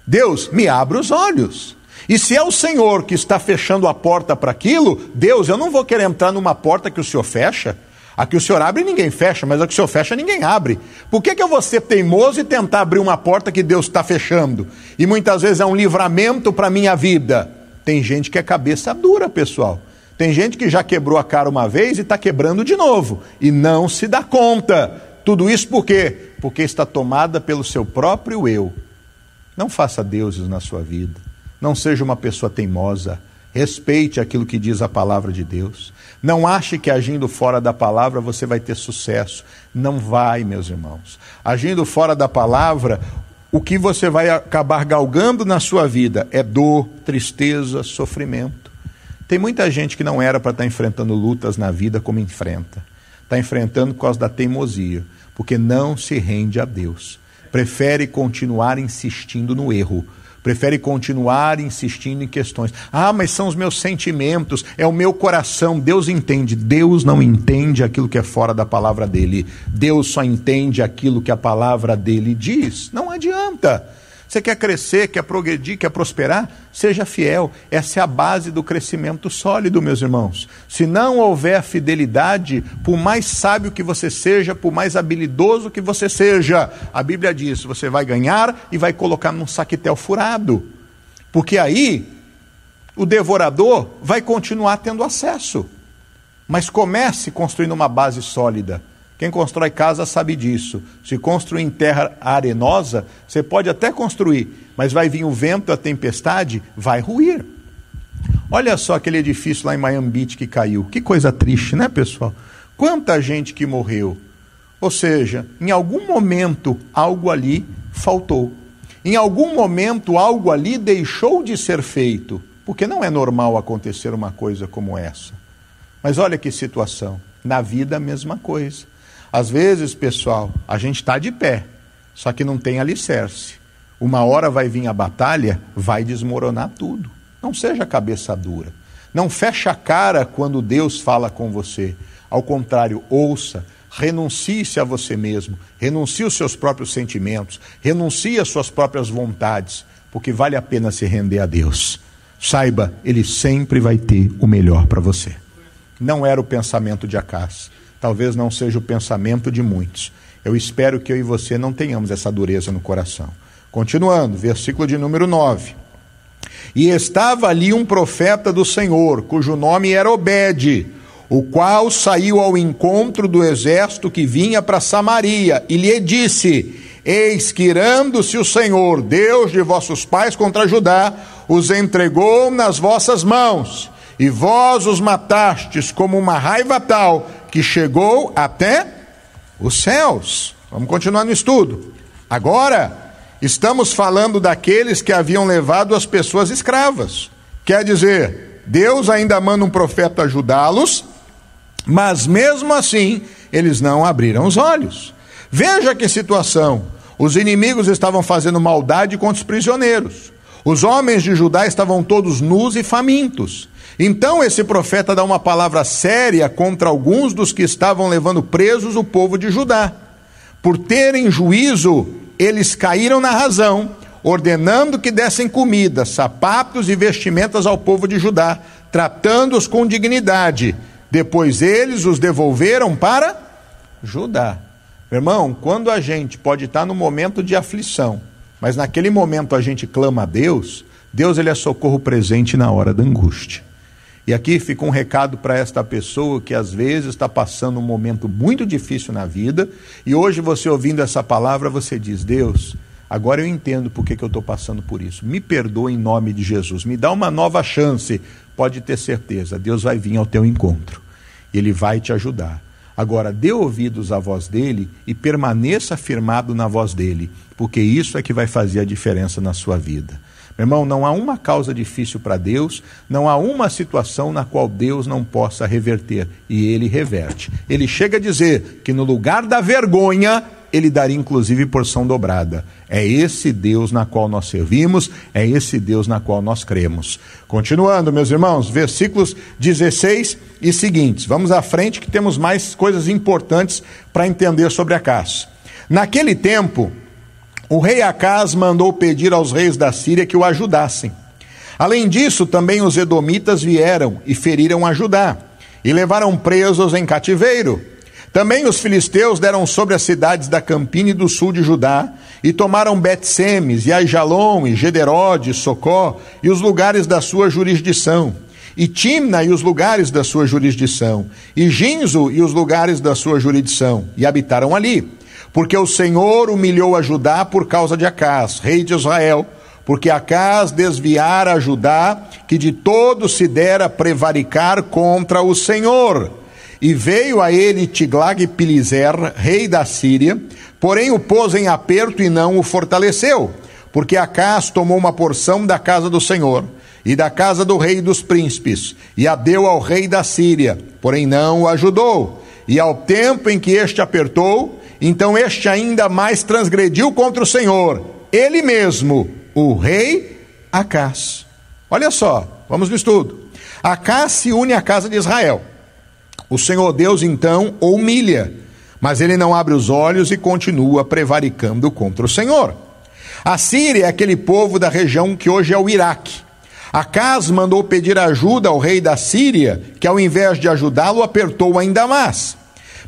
Deus, me abra os olhos. E se é o Senhor que está fechando a porta para aquilo, Deus, eu não vou querer entrar numa porta que o Senhor fecha. A que o senhor abre, ninguém fecha, mas a que o senhor fecha, ninguém abre. Por que, que eu vou ser teimoso e tentar abrir uma porta que Deus está fechando? E muitas vezes é um livramento para a minha vida. Tem gente que é cabeça dura, pessoal. Tem gente que já quebrou a cara uma vez e está quebrando de novo. E não se dá conta. Tudo isso por quê? Porque está tomada pelo seu próprio eu. Não faça deuses na sua vida. Não seja uma pessoa teimosa. Respeite aquilo que diz a palavra de Deus. Não ache que agindo fora da palavra você vai ter sucesso. Não vai, meus irmãos. Agindo fora da palavra, o que você vai acabar galgando na sua vida é dor, tristeza, sofrimento. Tem muita gente que não era para estar tá enfrentando lutas na vida como enfrenta. Está enfrentando por causa da teimosia, porque não se rende a Deus. Prefere continuar insistindo no erro prefere continuar insistindo em questões. Ah, mas são os meus sentimentos, é o meu coração. Deus entende. Deus não entende aquilo que é fora da palavra dele. Deus só entende aquilo que a palavra dele diz. Não adianta. Você quer crescer, quer progredir, quer prosperar? Seja fiel. Essa é a base do crescimento sólido, meus irmãos. Se não houver fidelidade, por mais sábio que você seja, por mais habilidoso que você seja, a Bíblia diz: você vai ganhar e vai colocar num saquetel furado. Porque aí o devorador vai continuar tendo acesso. Mas comece construindo uma base sólida. Quem constrói casa sabe disso. Se construir em terra arenosa, você pode até construir, mas vai vir o vento, a tempestade, vai ruir. Olha só aquele edifício lá em Miami Beach que caiu. Que coisa triste, né, pessoal? Quanta gente que morreu. Ou seja, em algum momento algo ali faltou. Em algum momento algo ali deixou de ser feito, porque não é normal acontecer uma coisa como essa. Mas olha que situação. Na vida a mesma coisa. Às vezes, pessoal, a gente está de pé, só que não tem alicerce. Uma hora vai vir a batalha, vai desmoronar tudo. Não seja cabeça dura. Não feche a cara quando Deus fala com você. Ao contrário, ouça, renuncie-se a você mesmo, renuncie os seus próprios sentimentos, renuncie às suas próprias vontades, porque vale a pena se render a Deus. Saiba, Ele sempre vai ter o melhor para você. Não era o pensamento de Acas talvez não seja o pensamento de muitos. Eu espero que eu e você não tenhamos essa dureza no coração. Continuando, versículo de número 9. E estava ali um profeta do Senhor, cujo nome era Obed, o qual saiu ao encontro do exército que vinha para Samaria, e lhe disse: Eis que irando-se o Senhor, Deus de vossos pais contra Judá, os entregou nas vossas mãos, e vós os matastes como uma raiva tal que chegou até os céus. Vamos continuar no estudo. Agora, estamos falando daqueles que haviam levado as pessoas escravas. Quer dizer, Deus ainda manda um profeta ajudá-los, mas mesmo assim, eles não abriram os olhos. Veja que situação. Os inimigos estavam fazendo maldade contra os prisioneiros. Os homens de Judá estavam todos nus e famintos. Então esse profeta dá uma palavra séria contra alguns dos que estavam levando presos o povo de Judá. Por terem juízo, eles caíram na razão, ordenando que dessem comida, sapatos e vestimentas ao povo de Judá, tratando-os com dignidade. Depois eles os devolveram para Judá. Irmão, quando a gente pode estar no momento de aflição, mas naquele momento a gente clama a Deus, Deus ele é socorro presente na hora da angústia. E aqui fica um recado para esta pessoa que às vezes está passando um momento muito difícil na vida, e hoje você ouvindo essa palavra, você diz: Deus, agora eu entendo por que, eu estou passando por isso. Me perdoa em nome de Jesus, me dá uma nova chance. Pode ter certeza, Deus vai vir ao teu encontro, Ele vai te ajudar. Agora, dê ouvidos à voz dele e permaneça firmado na voz dele, porque isso é que vai fazer a diferença na sua vida. Irmão, não há uma causa difícil para Deus, não há uma situação na qual Deus não possa reverter, e ele reverte. Ele chega a dizer que no lugar da vergonha, ele daria inclusive porção dobrada. É esse Deus na qual nós servimos, é esse Deus na qual nós cremos. Continuando, meus irmãos, versículos 16 e seguintes. Vamos à frente que temos mais coisas importantes para entender sobre a caça. Naquele tempo, o rei Acás mandou pedir aos reis da Síria que o ajudassem. Além disso, também os edomitas vieram e feriram a Judá e levaram presos em cativeiro também os filisteus deram sobre as cidades da Campina e do sul de Judá, e tomaram Bet-Semes, e Aijalon, e Gederode, Socó, e os lugares da sua jurisdição, e Timna e os lugares da sua jurisdição, e Ginzo e os lugares da sua jurisdição, e habitaram ali. Porque o Senhor humilhou a Judá por causa de Acás, rei de Israel, porque Acás desviara a Judá, que de todo se dera prevaricar contra o Senhor. E veio a ele Tiglag-Pileser, rei da Síria, porém o pôs em aperto e não o fortaleceu, porque Acás tomou uma porção da casa do Senhor e da casa do rei dos príncipes, e a deu ao rei da Síria, porém não o ajudou. E ao tempo em que este apertou, então este ainda mais transgrediu contra o Senhor, ele mesmo, o rei Acás. Olha só, vamos no estudo. Acás se une à casa de Israel. O Senhor Deus então humilha, mas ele não abre os olhos e continua prevaricando contra o Senhor. A Síria é aquele povo da região que hoje é o Iraque. Acas mandou pedir ajuda ao rei da Síria, que ao invés de ajudá-lo, apertou ainda mais.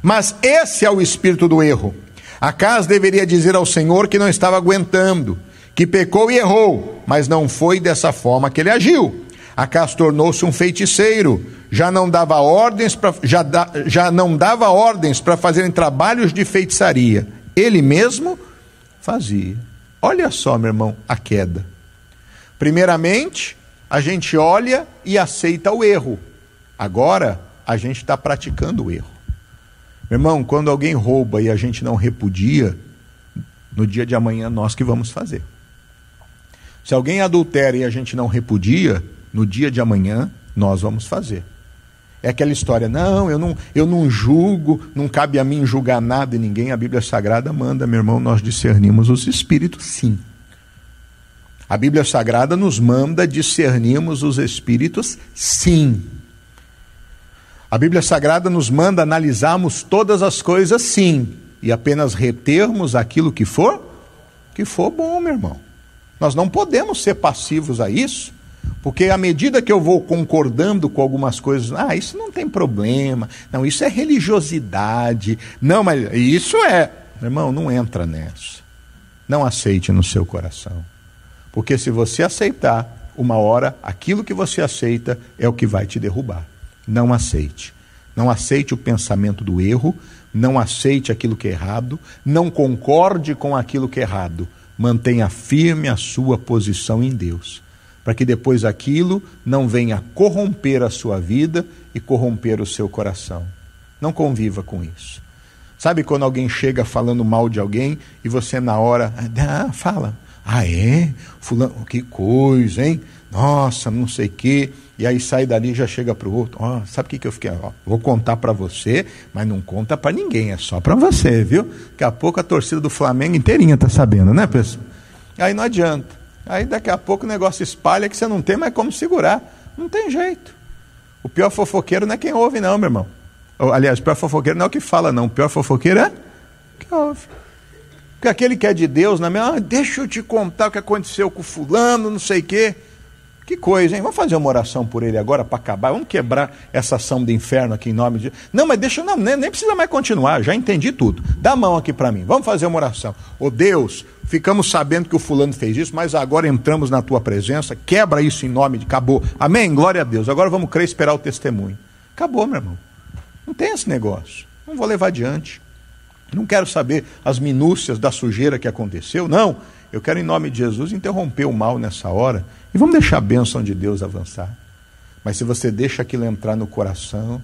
Mas esse é o espírito do erro. Acas deveria dizer ao Senhor que não estava aguentando, que pecou e errou, mas não foi dessa forma que ele agiu. Acas tornou-se um feiticeiro, já não dava ordens para já, da, já não dava ordens para fazerem trabalhos de feitiçaria. Ele mesmo fazia. Olha só, meu irmão, a queda. Primeiramente, a gente olha e aceita o erro. Agora, a gente está praticando o erro. Meu irmão, quando alguém rouba e a gente não repudia, no dia de amanhã nós que vamos fazer. Se alguém adultera e a gente não repudia, no dia de amanhã nós vamos fazer. É aquela história, não, eu não, eu não julgo, não cabe a mim julgar nada e ninguém. A Bíblia Sagrada manda, meu irmão, nós discernimos os espíritos, sim. A Bíblia Sagrada nos manda discernirmos os espíritos, sim. A Bíblia Sagrada nos manda analisarmos todas as coisas, sim, e apenas retermos aquilo que for, que for bom, meu irmão. Nós não podemos ser passivos a isso. Porque à medida que eu vou concordando com algumas coisas, ah, isso não tem problema, não, isso é religiosidade, não, mas isso é. Meu irmão, não entra nessa. Não aceite no seu coração. Porque se você aceitar, uma hora, aquilo que você aceita é o que vai te derrubar. Não aceite. Não aceite o pensamento do erro, não aceite aquilo que é errado, não concorde com aquilo que é errado. Mantenha firme a sua posição em Deus para que depois aquilo não venha corromper a sua vida e corromper o seu coração. Não conviva com isso. Sabe quando alguém chega falando mal de alguém e você na hora, ah, fala, ah é? Fulano, que coisa, hein? Nossa, não sei o quê. E aí sai dali já chega para o outro. Oh, sabe o que, que eu fiquei? Oh, vou contar para você, mas não conta para ninguém, é só para você, viu? Daqui a pouco a torcida do Flamengo inteirinha está sabendo, né, pessoal? Aí não adianta. Aí daqui a pouco o negócio espalha que você não tem mais como segurar. Não tem jeito. O pior fofoqueiro não é quem ouve, não, meu irmão. Aliás, o pior fofoqueiro não é o que fala, não. O pior fofoqueiro é o que ouve. Porque aquele que é de Deus, na minha, ah, deixa eu te contar o que aconteceu com fulano, não sei o quê. Que coisa, hein? Vamos fazer uma oração por ele agora para acabar. Vamos quebrar essa ação do inferno aqui em nome de. Não, mas deixa, não, nem, nem precisa mais continuar, já entendi tudo. Dá a mão aqui para mim. Vamos fazer uma oração. Ô oh, Deus, ficamos sabendo que o fulano fez isso, mas agora entramos na tua presença, quebra isso em nome de. Acabou. Amém? Glória a Deus. Agora vamos crer e esperar o testemunho. Acabou, meu irmão. Não tem esse negócio. Não vou levar adiante. Não quero saber as minúcias da sujeira que aconteceu. Não. Eu quero, em nome de Jesus, interromper o mal nessa hora e vamos deixar a bênção de Deus avançar. Mas se você deixa aquilo entrar no coração,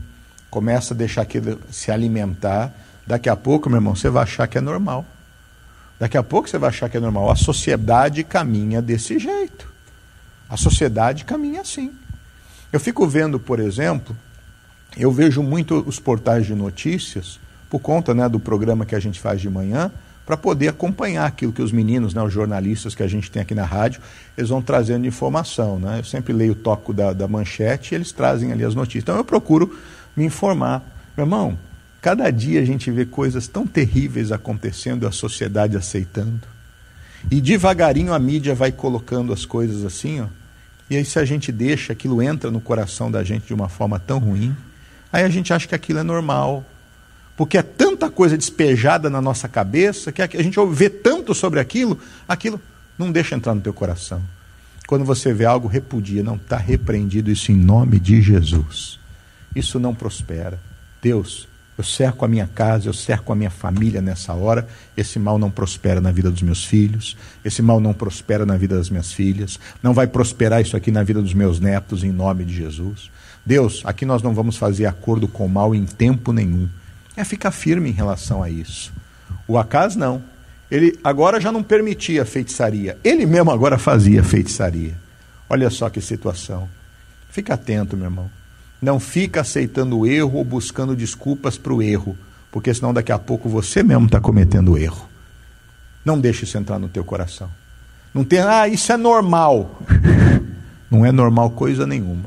começa a deixar aquilo se alimentar, daqui a pouco, meu irmão, você vai achar que é normal. Daqui a pouco você vai achar que é normal. A sociedade caminha desse jeito. A sociedade caminha assim. Eu fico vendo, por exemplo, eu vejo muito os portais de notícias, por conta né, do programa que a gente faz de manhã, para poder acompanhar aquilo que os meninos, né, os jornalistas que a gente tem aqui na rádio, eles vão trazendo informação. Né? Eu sempre leio o toco da, da manchete e eles trazem ali as notícias. Então eu procuro me informar. Meu irmão, cada dia a gente vê coisas tão terríveis acontecendo a sociedade aceitando. E devagarinho a mídia vai colocando as coisas assim, ó. E aí se a gente deixa, aquilo entra no coração da gente de uma forma tão ruim, aí a gente acha que aquilo é normal, porque é tanta coisa despejada na nossa cabeça que a gente vê tanto sobre aquilo, aquilo não deixa entrar no teu coração. Quando você vê algo, repudia, não está repreendido isso em nome de Jesus. Isso não prospera. Deus, eu cerco a minha casa, eu cerco a minha família nessa hora. Esse mal não prospera na vida dos meus filhos, esse mal não prospera na vida das minhas filhas, não vai prosperar isso aqui na vida dos meus netos, em nome de Jesus. Deus, aqui nós não vamos fazer acordo com o mal em tempo nenhum é ficar firme em relação a isso. O Acas não. Ele agora já não permitia feitiçaria. Ele mesmo agora fazia feitiçaria. Olha só que situação. Fica atento, meu irmão. Não fica aceitando o erro ou buscando desculpas para o erro, porque senão daqui a pouco você mesmo está cometendo erro. Não deixe isso entrar no teu coração. Não tem, ah, isso é normal. *laughs* Não é normal coisa nenhuma.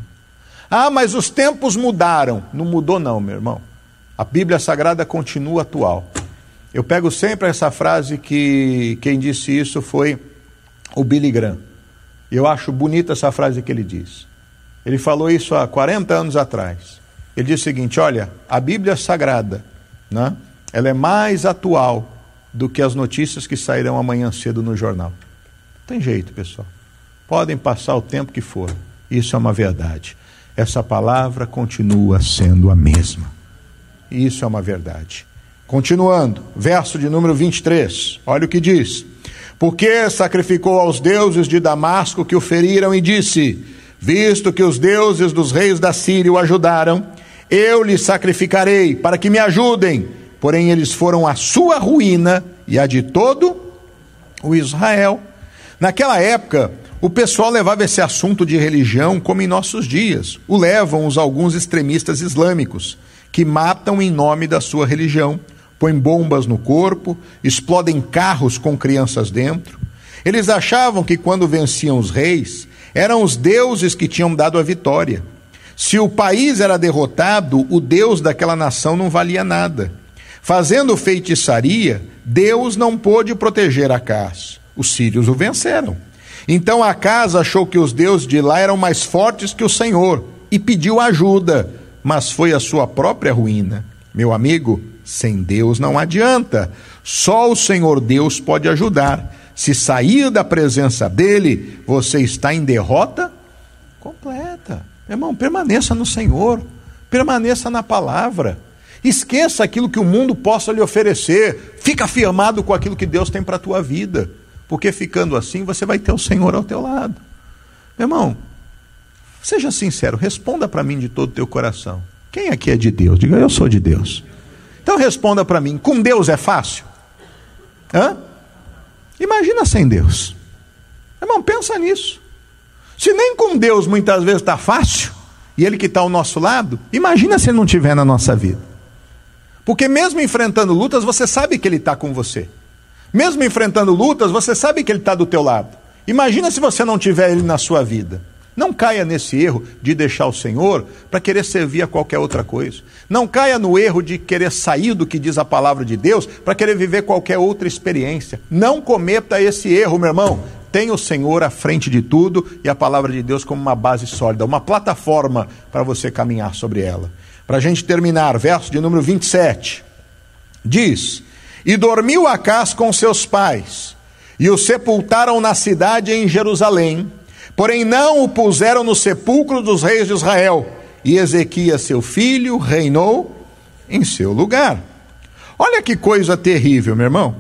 Ah, mas os tempos mudaram. Não mudou, não, meu irmão. A Bíblia Sagrada continua atual. Eu pego sempre essa frase que quem disse isso foi o Billy Graham. Eu acho bonita essa frase que ele diz. Ele falou isso há 40 anos atrás. Ele disse o seguinte: olha, a Bíblia Sagrada, né, ela é mais atual do que as notícias que sairão amanhã cedo no jornal. Tem jeito, pessoal. Podem passar o tempo que for. Isso é uma verdade. Essa palavra continua sendo a mesma. E isso é uma verdade. Continuando, verso de número 23, olha o que diz: Porque sacrificou aos deuses de Damasco que o feriram e disse: Visto que os deuses dos reis da Síria o ajudaram, eu lhes sacrificarei para que me ajudem. Porém, eles foram a sua ruína e a de todo o Israel. Naquela época, o pessoal levava esse assunto de religião como em nossos dias. O levam os alguns extremistas islâmicos que matam em nome da sua religião, põem bombas no corpo, explodem carros com crianças dentro. Eles achavam que quando venciam os reis, eram os deuses que tinham dado a vitória. Se o país era derrotado, o Deus daquela nação não valia nada. Fazendo feitiçaria, Deus não pôde proteger Acás. Os sírios o venceram. Então Acás achou que os deuses de lá eram mais fortes que o Senhor e pediu ajuda mas foi a sua própria ruína. Meu amigo, sem Deus não adianta. Só o Senhor Deus pode ajudar. Se sair da presença dele, você está em derrota completa. Irmão, permaneça no Senhor, permaneça na palavra. Esqueça aquilo que o mundo possa lhe oferecer. Fica firmado com aquilo que Deus tem para a tua vida. Porque ficando assim, você vai ter o Senhor ao teu lado. Meu irmão, Seja sincero, responda para mim de todo o teu coração. Quem aqui é de Deus? Diga, eu sou de Deus. Então responda para mim: com Deus é fácil? Hã? Imagina sem Deus. Irmão, pensa nisso. Se nem com Deus muitas vezes está fácil, e Ele que está ao nosso lado, imagina se Ele não estiver na nossa vida. Porque mesmo enfrentando lutas, você sabe que Ele está com você. Mesmo enfrentando lutas, você sabe que Ele está do teu lado. Imagina se você não tiver Ele na sua vida. Não caia nesse erro de deixar o Senhor para querer servir a qualquer outra coisa. Não caia no erro de querer sair do que diz a palavra de Deus para querer viver qualquer outra experiência. Não cometa esse erro, meu irmão. Tenha o Senhor à frente de tudo e a palavra de Deus como uma base sólida, uma plataforma para você caminhar sobre ela. Para a gente terminar, verso de número 27. Diz: E dormiu Acás com seus pais, e o sepultaram na cidade em Jerusalém Porém, não o puseram no sepulcro dos reis de Israel. E Ezequias, seu filho, reinou em seu lugar. Olha que coisa terrível, meu irmão.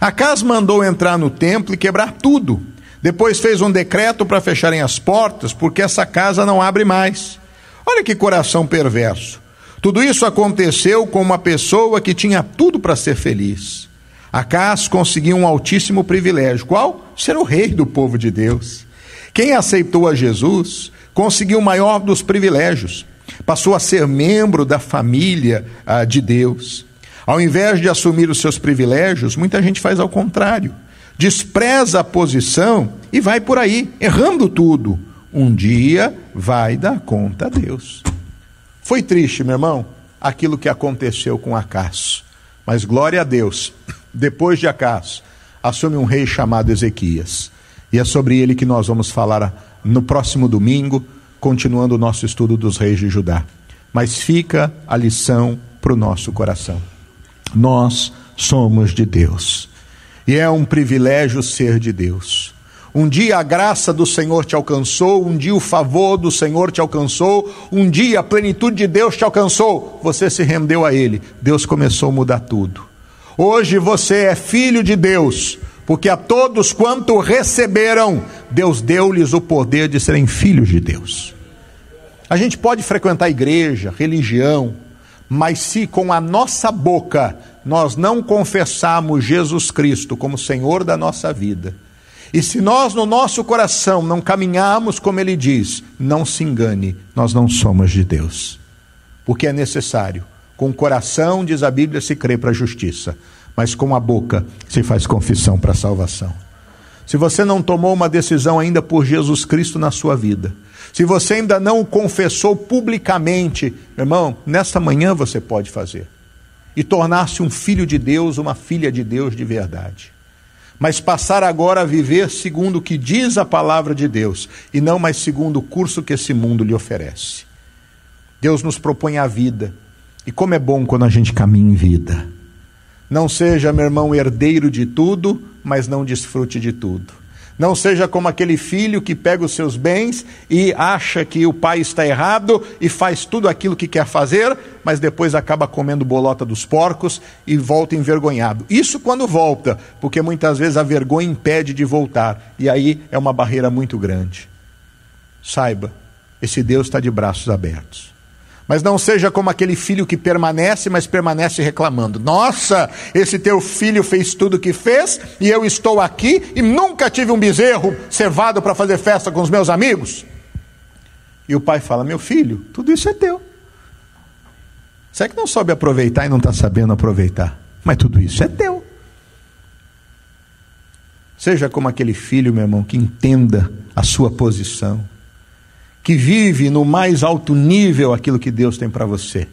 Acas mandou entrar no templo e quebrar tudo. Depois fez um decreto para fecharem as portas, porque essa casa não abre mais. Olha que coração perverso. Tudo isso aconteceu com uma pessoa que tinha tudo para ser feliz. Acas conseguiu um altíssimo privilégio. Qual? Ser o rei do povo de Deus. Quem aceitou a Jesus conseguiu o maior dos privilégios, passou a ser membro da família ah, de Deus. Ao invés de assumir os seus privilégios, muita gente faz ao contrário. Despreza a posição e vai por aí, errando tudo. Um dia vai dar conta a Deus. Foi triste, meu irmão, aquilo que aconteceu com Acas. Mas glória a Deus, depois de Acas, assume um rei chamado Ezequias. E é sobre ele que nós vamos falar no próximo domingo, continuando o nosso estudo dos reis de Judá. Mas fica a lição para o nosso coração. Nós somos de Deus. E é um privilégio ser de Deus. Um dia a graça do Senhor te alcançou, um dia o favor do Senhor te alcançou, um dia a plenitude de Deus te alcançou. Você se rendeu a Ele. Deus começou a mudar tudo. Hoje você é filho de Deus porque a todos quanto receberam, Deus deu-lhes o poder de serem filhos de Deus. A gente pode frequentar igreja, religião, mas se com a nossa boca nós não confessarmos Jesus Cristo como Senhor da nossa vida, e se nós no nosso coração não caminharmos como ele diz, não se engane, nós não somos de Deus. Porque é necessário, com o coração, diz a Bíblia, se crê para a justiça, mas com a boca se faz confissão para a salvação. Se você não tomou uma decisão ainda por Jesus Cristo na sua vida, se você ainda não o confessou publicamente, irmão, nesta manhã você pode fazer e tornar-se um filho de Deus, uma filha de Deus de verdade. Mas passar agora a viver segundo o que diz a palavra de Deus e não mais segundo o curso que esse mundo lhe oferece. Deus nos propõe a vida. E como é bom quando a gente caminha em vida. Não seja, meu irmão, herdeiro de tudo, mas não desfrute de tudo. Não seja como aquele filho que pega os seus bens e acha que o pai está errado e faz tudo aquilo que quer fazer, mas depois acaba comendo bolota dos porcos e volta envergonhado. Isso quando volta, porque muitas vezes a vergonha impede de voltar, e aí é uma barreira muito grande. Saiba, esse Deus está de braços abertos. Mas não seja como aquele filho que permanece, mas permanece reclamando. Nossa, esse teu filho fez tudo o que fez e eu estou aqui e nunca tive um bezerro cevado para fazer festa com os meus amigos. E o pai fala: Meu filho, tudo isso é teu. É que não soube aproveitar e não está sabendo aproveitar, mas tudo isso é teu. Seja como aquele filho, meu irmão, que entenda a sua posição que vive no mais alto nível aquilo que Deus tem para você.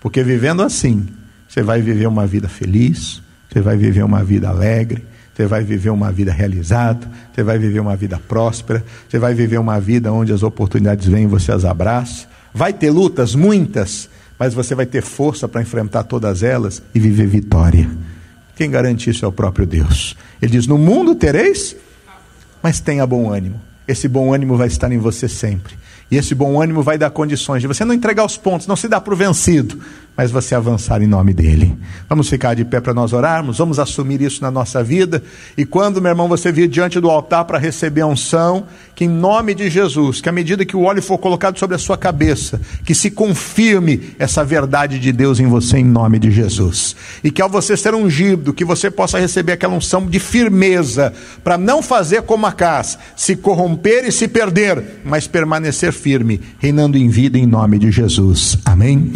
Porque vivendo assim, você vai viver uma vida feliz, você vai viver uma vida alegre, você vai viver uma vida realizada, você vai viver uma vida próspera, você vai viver uma vida onde as oportunidades vêm e você as abraça. Vai ter lutas, muitas, mas você vai ter força para enfrentar todas elas e viver vitória. Quem garante isso é o próprio Deus. Ele diz: No mundo tereis, mas tenha bom ânimo esse bom ânimo vai estar em você sempre. E esse bom ânimo vai dar condições de você não entregar os pontos, não se dar por vencido, mas você avançar em nome dele. Vamos ficar de pé para nós orarmos, vamos assumir isso na nossa vida. E quando, meu irmão, você vir diante do altar para receber a unção, que em nome de Jesus, que à medida que o óleo for colocado sobre a sua cabeça, que se confirme essa verdade de Deus em você em nome de Jesus. E que ao você ser ungido, que você possa receber aquela unção de firmeza, para não fazer como Acás, se corromper e se perder, mas permanecer firme, reinando em vida em nome de Jesus. Amém.